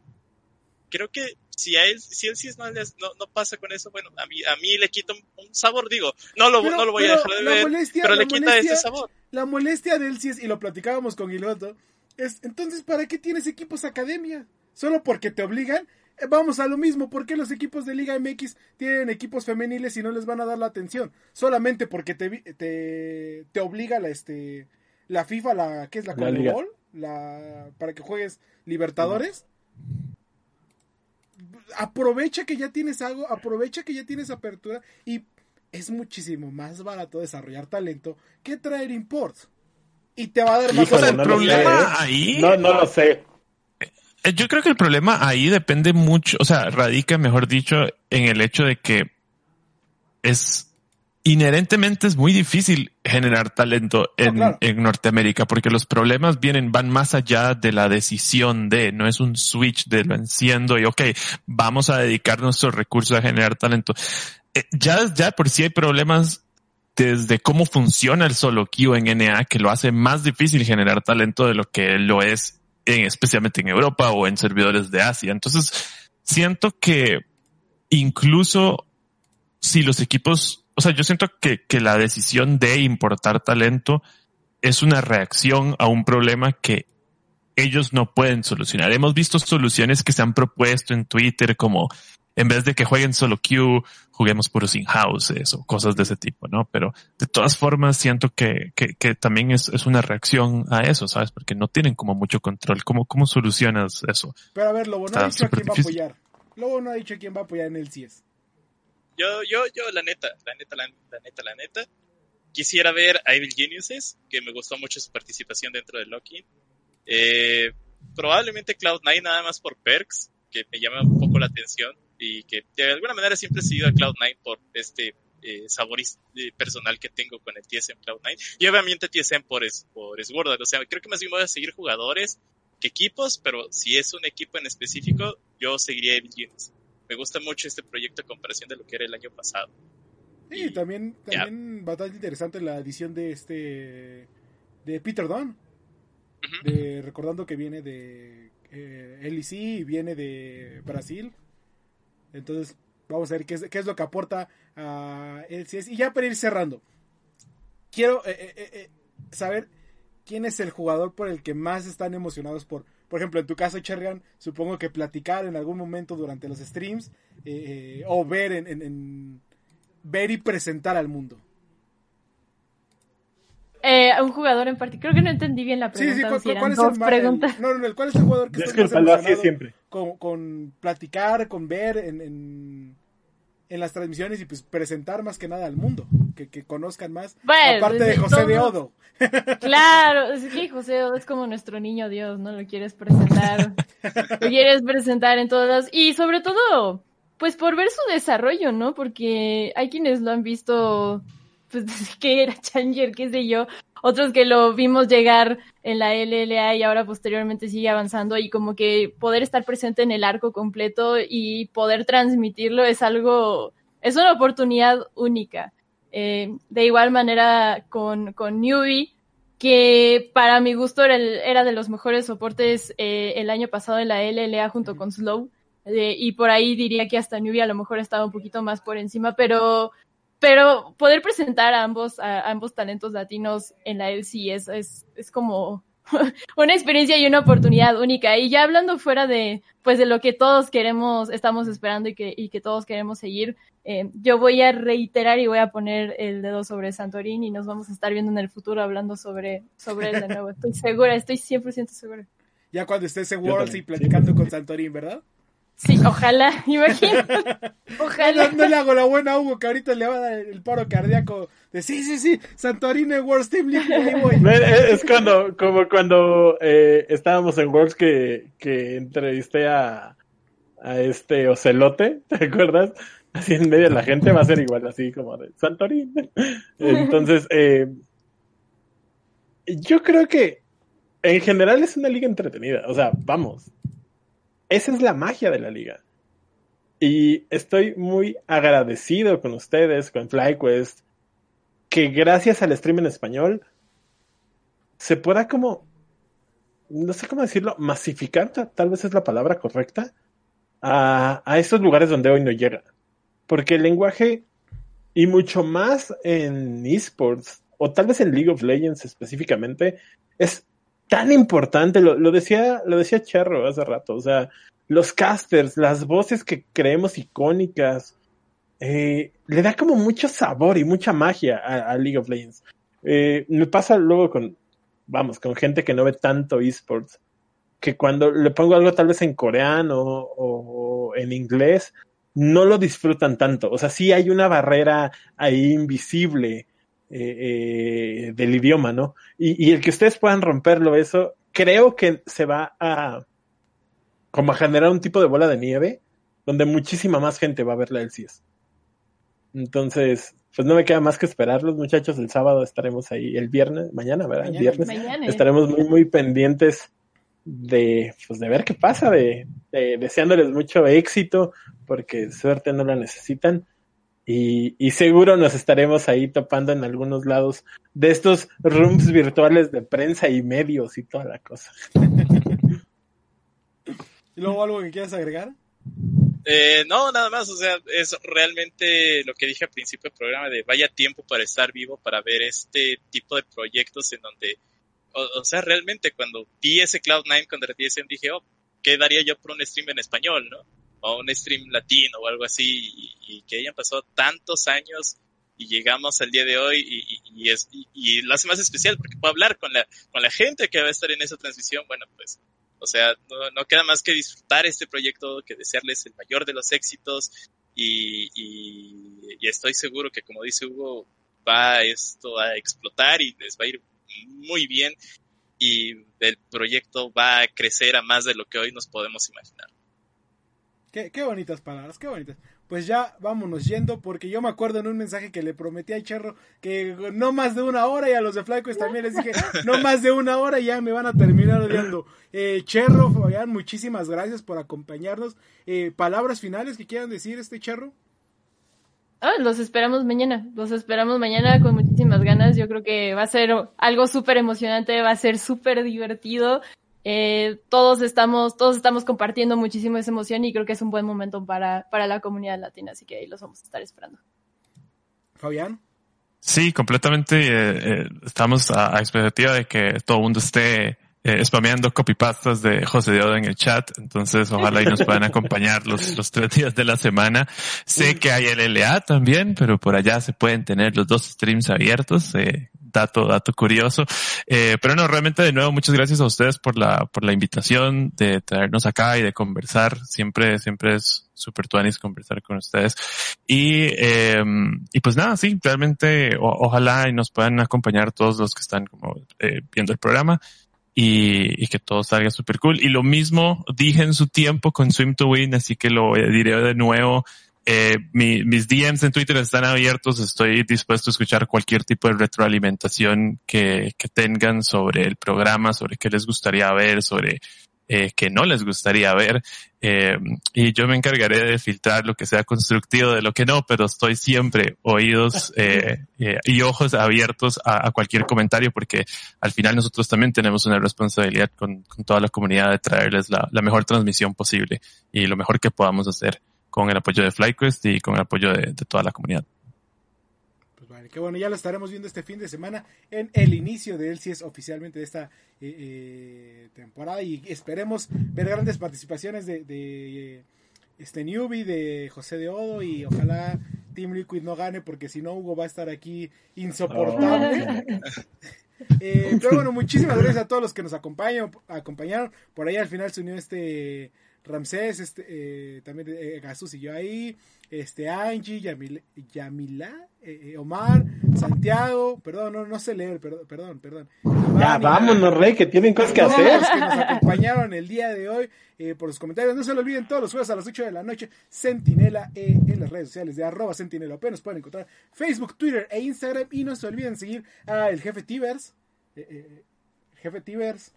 creo que si a él, si él sí no, no, no, pasa con eso, bueno, a mí, a mí le quita un, sabor, digo, no lo, pero, no lo voy a dejar de ver, molestia, pero le quita molestia, ese sabor. La molestia de él sí es, y lo platicábamos con Iloto, es, entonces, ¿para qué tienes equipos academia? ¿Solo porque te obligan? Eh, vamos a lo mismo, ¿por qué los equipos de Liga MX tienen equipos femeniles y no les van a dar la atención? Solamente porque te, te, te obliga la, este, la FIFA, la, ¿qué es la, la Conmebol? La, para que juegues Libertadores. Aprovecha que ya tienes algo, aprovecha que ya tienes apertura y es muchísimo más barato desarrollar talento que traer imports. Y te va a dar más. Híjole, no el problema ahí. No, no lo sé. Yo creo que el problema ahí depende mucho, o sea, radica, mejor dicho, en el hecho de que es inherentemente es muy difícil generar talento en, oh, claro. en, Norteamérica porque los problemas vienen, van más allá de la decisión de, no es un switch de lo enciendo y ok, vamos a dedicar nuestros recursos a generar talento. Eh, ya, ya por sí hay problemas desde cómo funciona el solo queue en NA que lo hace más difícil generar talento de lo que lo es en, especialmente en Europa o en servidores de Asia. Entonces, siento que incluso si los equipos o sea, yo siento que, que la decisión de importar talento es una reacción a un problema que ellos no pueden solucionar. Hemos visto soluciones que se han propuesto en Twitter como en vez de que jueguen solo Q, juguemos puros in-houses o cosas de ese tipo, ¿no? Pero de todas formas siento que, que, que también es, es, una reacción a eso, ¿sabes? Porque no tienen como mucho control. ¿Cómo, cómo solucionas eso? Pero a ver, Lobo, no ha dicho a quién difícil. va a apoyar. Lobo no ha dicho a quién va a apoyar en el CIES. Yo, yo, yo, la neta, la neta, la, neta, la neta, quisiera ver a Evil Geniuses, que me gustó mucho su participación dentro de Loki. Eh, probablemente Cloud9 nada más por perks, que me llama un poco la atención y que de alguna manera siempre he seguido a Cloud9 por este eh, sabor personal que tengo con el TSM Cloud9 y obviamente TSM por, es, por Sword o sea, creo que más bien voy a seguir jugadores que equipos, pero si es un equipo en específico, yo seguiría Evil Geniuses me gusta mucho este proyecto a comparación de lo que era el año pasado. Sí, y, también, también yeah. bastante interesante la edición de este de Peter Dunn. Uh -huh. de, recordando que viene de eh, LEC y viene de Brasil. Entonces, vamos a ver qué es, qué es lo que aporta a LCS. Y ya para ir cerrando, quiero eh, eh, eh, saber quién es el jugador por el que más están emocionados por por ejemplo, en tu caso, Chergan, supongo que platicar en algún momento durante los streams eh, o ver en, en, en, ver y presentar al mundo. Eh, un jugador en particular, creo que no entendí bien la pregunta. Sí, sí, ¿cuál, si ¿cuál es el, preguntas. El, no, no, ¿cuál es el jugador que es que el así siempre. Con, con, platicar, con ver en, en, en, las transmisiones y pues presentar más que nada al mundo, que, que conozcan más, bueno, aparte de José todo... de Odo. Claro, es que José Odo es como nuestro niño Dios, ¿no? Lo quieres presentar, lo quieres presentar en todas y sobre todo pues por ver su desarrollo, ¿no? Porque hay quienes lo han visto, pues que era Changer, qué sé yo, otros que lo vimos llegar en la LLA y ahora posteriormente sigue avanzando y como que poder estar presente en el arco completo y poder transmitirlo es algo, es una oportunidad única. Eh, de igual manera con, con Newbie, que para mi gusto era, era de los mejores soportes eh, el año pasado en la LLA junto con Slow. Eh, y por ahí diría que hasta Newbie a lo mejor estaba un poquito más por encima, pero pero poder presentar a ambos, a, ambos talentos latinos en la LC es, es, es como una experiencia y una oportunidad única. Y ya hablando fuera de, pues de lo que todos queremos, estamos esperando y que, y que todos queremos seguir, eh, yo voy a reiterar y voy a poner el dedo sobre Santorín y nos vamos a estar viendo en el futuro hablando sobre, sobre él de nuevo. Estoy segura, estoy 100% segura. Ya cuando estés en Worlds y platicando con Santorín, ¿verdad? Sí, ojalá, imagínate. Ojalá. No, no, le hago la buena a Hugo que ahorita le va a dar el paro cardíaco de sí, sí, sí, Santorini World Team League. Es cuando, como cuando eh, estábamos en Worlds que, que entrevisté a, a este Ocelote, ¿te acuerdas? Así en medio de la gente va a ser igual, así como de Santorini. Entonces, eh, yo creo que en general es una liga entretenida. O sea, vamos, esa es la magia de la liga. Y estoy muy agradecido con ustedes, con FlyQuest, que gracias al stream en español se pueda como, no sé cómo decirlo, masificar, tal vez es la palabra correcta, a, a estos lugares donde hoy no llega. Porque el lenguaje, y mucho más en esports, o tal vez en League of Legends específicamente, es tan importante, lo, lo, decía, lo decía Charro hace rato, o sea, los casters, las voces que creemos icónicas, eh, le da como mucho sabor y mucha magia a, League of Legends. Eh, me pasa luego con, vamos, con gente que no ve tanto esports, que cuando le pongo algo tal vez en coreano o, o en inglés, no lo disfrutan tanto. O sea, sí hay una barrera ahí invisible eh, eh, del idioma, ¿no? Y, y, el que ustedes puedan romperlo, eso, creo que se va a como a generar un tipo de bola de nieve donde muchísima más gente va a ver la LCS. Entonces, pues no me queda más que esperarlos, muchachos. El sábado estaremos ahí, el viernes, mañana, ¿verdad? Mañana, el viernes. Mañana. Estaremos muy, muy pendientes de, pues, de ver qué pasa, de, de deseándoles mucho éxito, porque suerte no la necesitan. Y, y, seguro nos estaremos ahí topando en algunos lados de estos rooms virtuales de prensa y medios y toda la cosa. ¿Y luego algo que quieras agregar? Eh, no, nada más, o sea, es realmente lo que dije al principio del programa de vaya tiempo para estar vivo, para ver este tipo de proyectos en donde, o, o sea, realmente cuando vi ese Cloud9 con RTSM dije, oh, ¿qué daría yo por un stream en español, no? O un stream latino o algo así y, que hayan pasado tantos años y llegamos al día de hoy y, y, es, y, lo hace más especial porque puedo hablar con la, con la gente que va a estar en esa transmisión, bueno, pues, o sea, no, no queda más que disfrutar este proyecto, que desearles el mayor de los éxitos y, estoy seguro que como dice Hugo, va esto a explotar y les va a ir muy bien y el proyecto va a crecer a más de lo que hoy nos podemos imaginar. Qué, qué, bonitas palabras, qué bonitas. Pues ya vámonos yendo, porque yo me acuerdo en un mensaje que le prometí a Cherro que no más de una hora, y a los de Flyquest también les dije, no más de una hora, y ya me van a terminar odiando. Eh, Cherro, Fabián, muchísimas gracias por acompañarnos. Eh, ¿Palabras finales que quieran decir este Cherro? Ah, los esperamos mañana, los esperamos mañana con muchísimas ganas. Yo creo que va a ser algo súper emocionante, va a ser súper divertido. Eh, todos estamos, todos estamos compartiendo muchísimo esa emoción y creo que es un buen momento para, para la comunidad latina, así que ahí los vamos a estar esperando. Fabián. Sí, completamente. Eh, eh, estamos a, a, expectativa de que todo el mundo esté eh, spameando copypastas de José Diodo en el chat. Entonces, ojalá y nos puedan acompañar los, los tres días de la semana. Sé que hay el LA también, pero por allá se pueden tener los dos streams abiertos. Eh, dato, dato curioso. Eh, pero no, realmente de nuevo, muchas gracias a ustedes por la, por la invitación de traernos acá y de conversar. Siempre, siempre es súper tuanis conversar con ustedes. Y, eh, y pues nada, sí, realmente ojalá y nos puedan acompañar todos los que están como eh, viendo el programa. y, y que todo salga súper cool. Y lo mismo dije en su tiempo con Swim to Win, así que lo diré de nuevo. Eh, mi, mis DMs en Twitter están abiertos. Estoy dispuesto a escuchar cualquier tipo de retroalimentación que, que tengan sobre el programa, sobre qué les gustaría ver, sobre eh, que no les gustaría ver. Eh, y yo me encargaré de filtrar lo que sea constructivo de lo que no, pero estoy siempre oídos eh, eh, y ojos abiertos a, a, cualquier comentario porque al final nosotros también tenemos una responsabilidad con, con toda la comunidad de traerles la, la mejor transmisión posible y lo mejor que podamos hacer con el apoyo de FlyQuest y con el apoyo de, de toda la comunidad. Pues vale, que bueno, ya lo estaremos viendo este fin de semana en el inicio de él, si es oficialmente de esta eh, eh, temporada y esperemos ver grandes participaciones de, de este newbie, de José de Odo y ojalá Team Liquid no gane porque si no Hugo va a estar aquí insoportable. Oh. Eh, pero bueno, muchísimas gracias a todos los que nos acompañan, acompañaron. Por ahí al final se unió este Ramsés, este, eh, también eh, Gasus y yo ahí, este Angie, Yamil, Yamila, eh, Omar, Santiago, perdón, no, no sé leer, perdón, perdón, perdón. Ya, vámonos, Rey, que tienen cosas que hacer. Los que nos acompañaron el día de hoy eh, por sus comentarios. No se lo olviden todos los jueves a las 8 de la noche, Sentinela eh, en las redes sociales de arroba Sentinela OP. Nos pueden encontrar Facebook, Twitter e Instagram. Y no se olviden seguir a el jefe Tibers. Eh, jefe Tibers.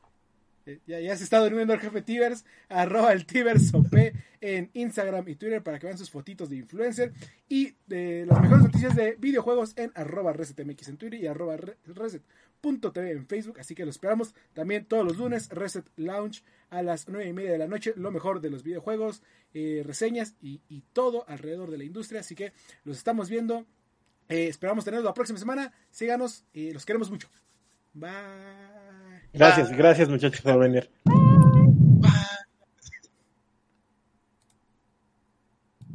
Ya, ya, se está durmiendo el jefe Tibers, arroba el Tibers OP en Instagram y Twitter para que vean sus fotitos de influencer y de las mejores noticias de videojuegos en arroba resetmx en Twitter y arroba reset.tv en Facebook, así que lo esperamos también todos los lunes, Reset Lounge a las nueve y media de la noche, lo mejor de los videojuegos, eh, reseñas y, todo alrededor de la industria, así que los estamos viendo, eh, esperamos tenerlos la próxima semana, síganos y los queremos mucho. Gracias, gracias muchachos por venir.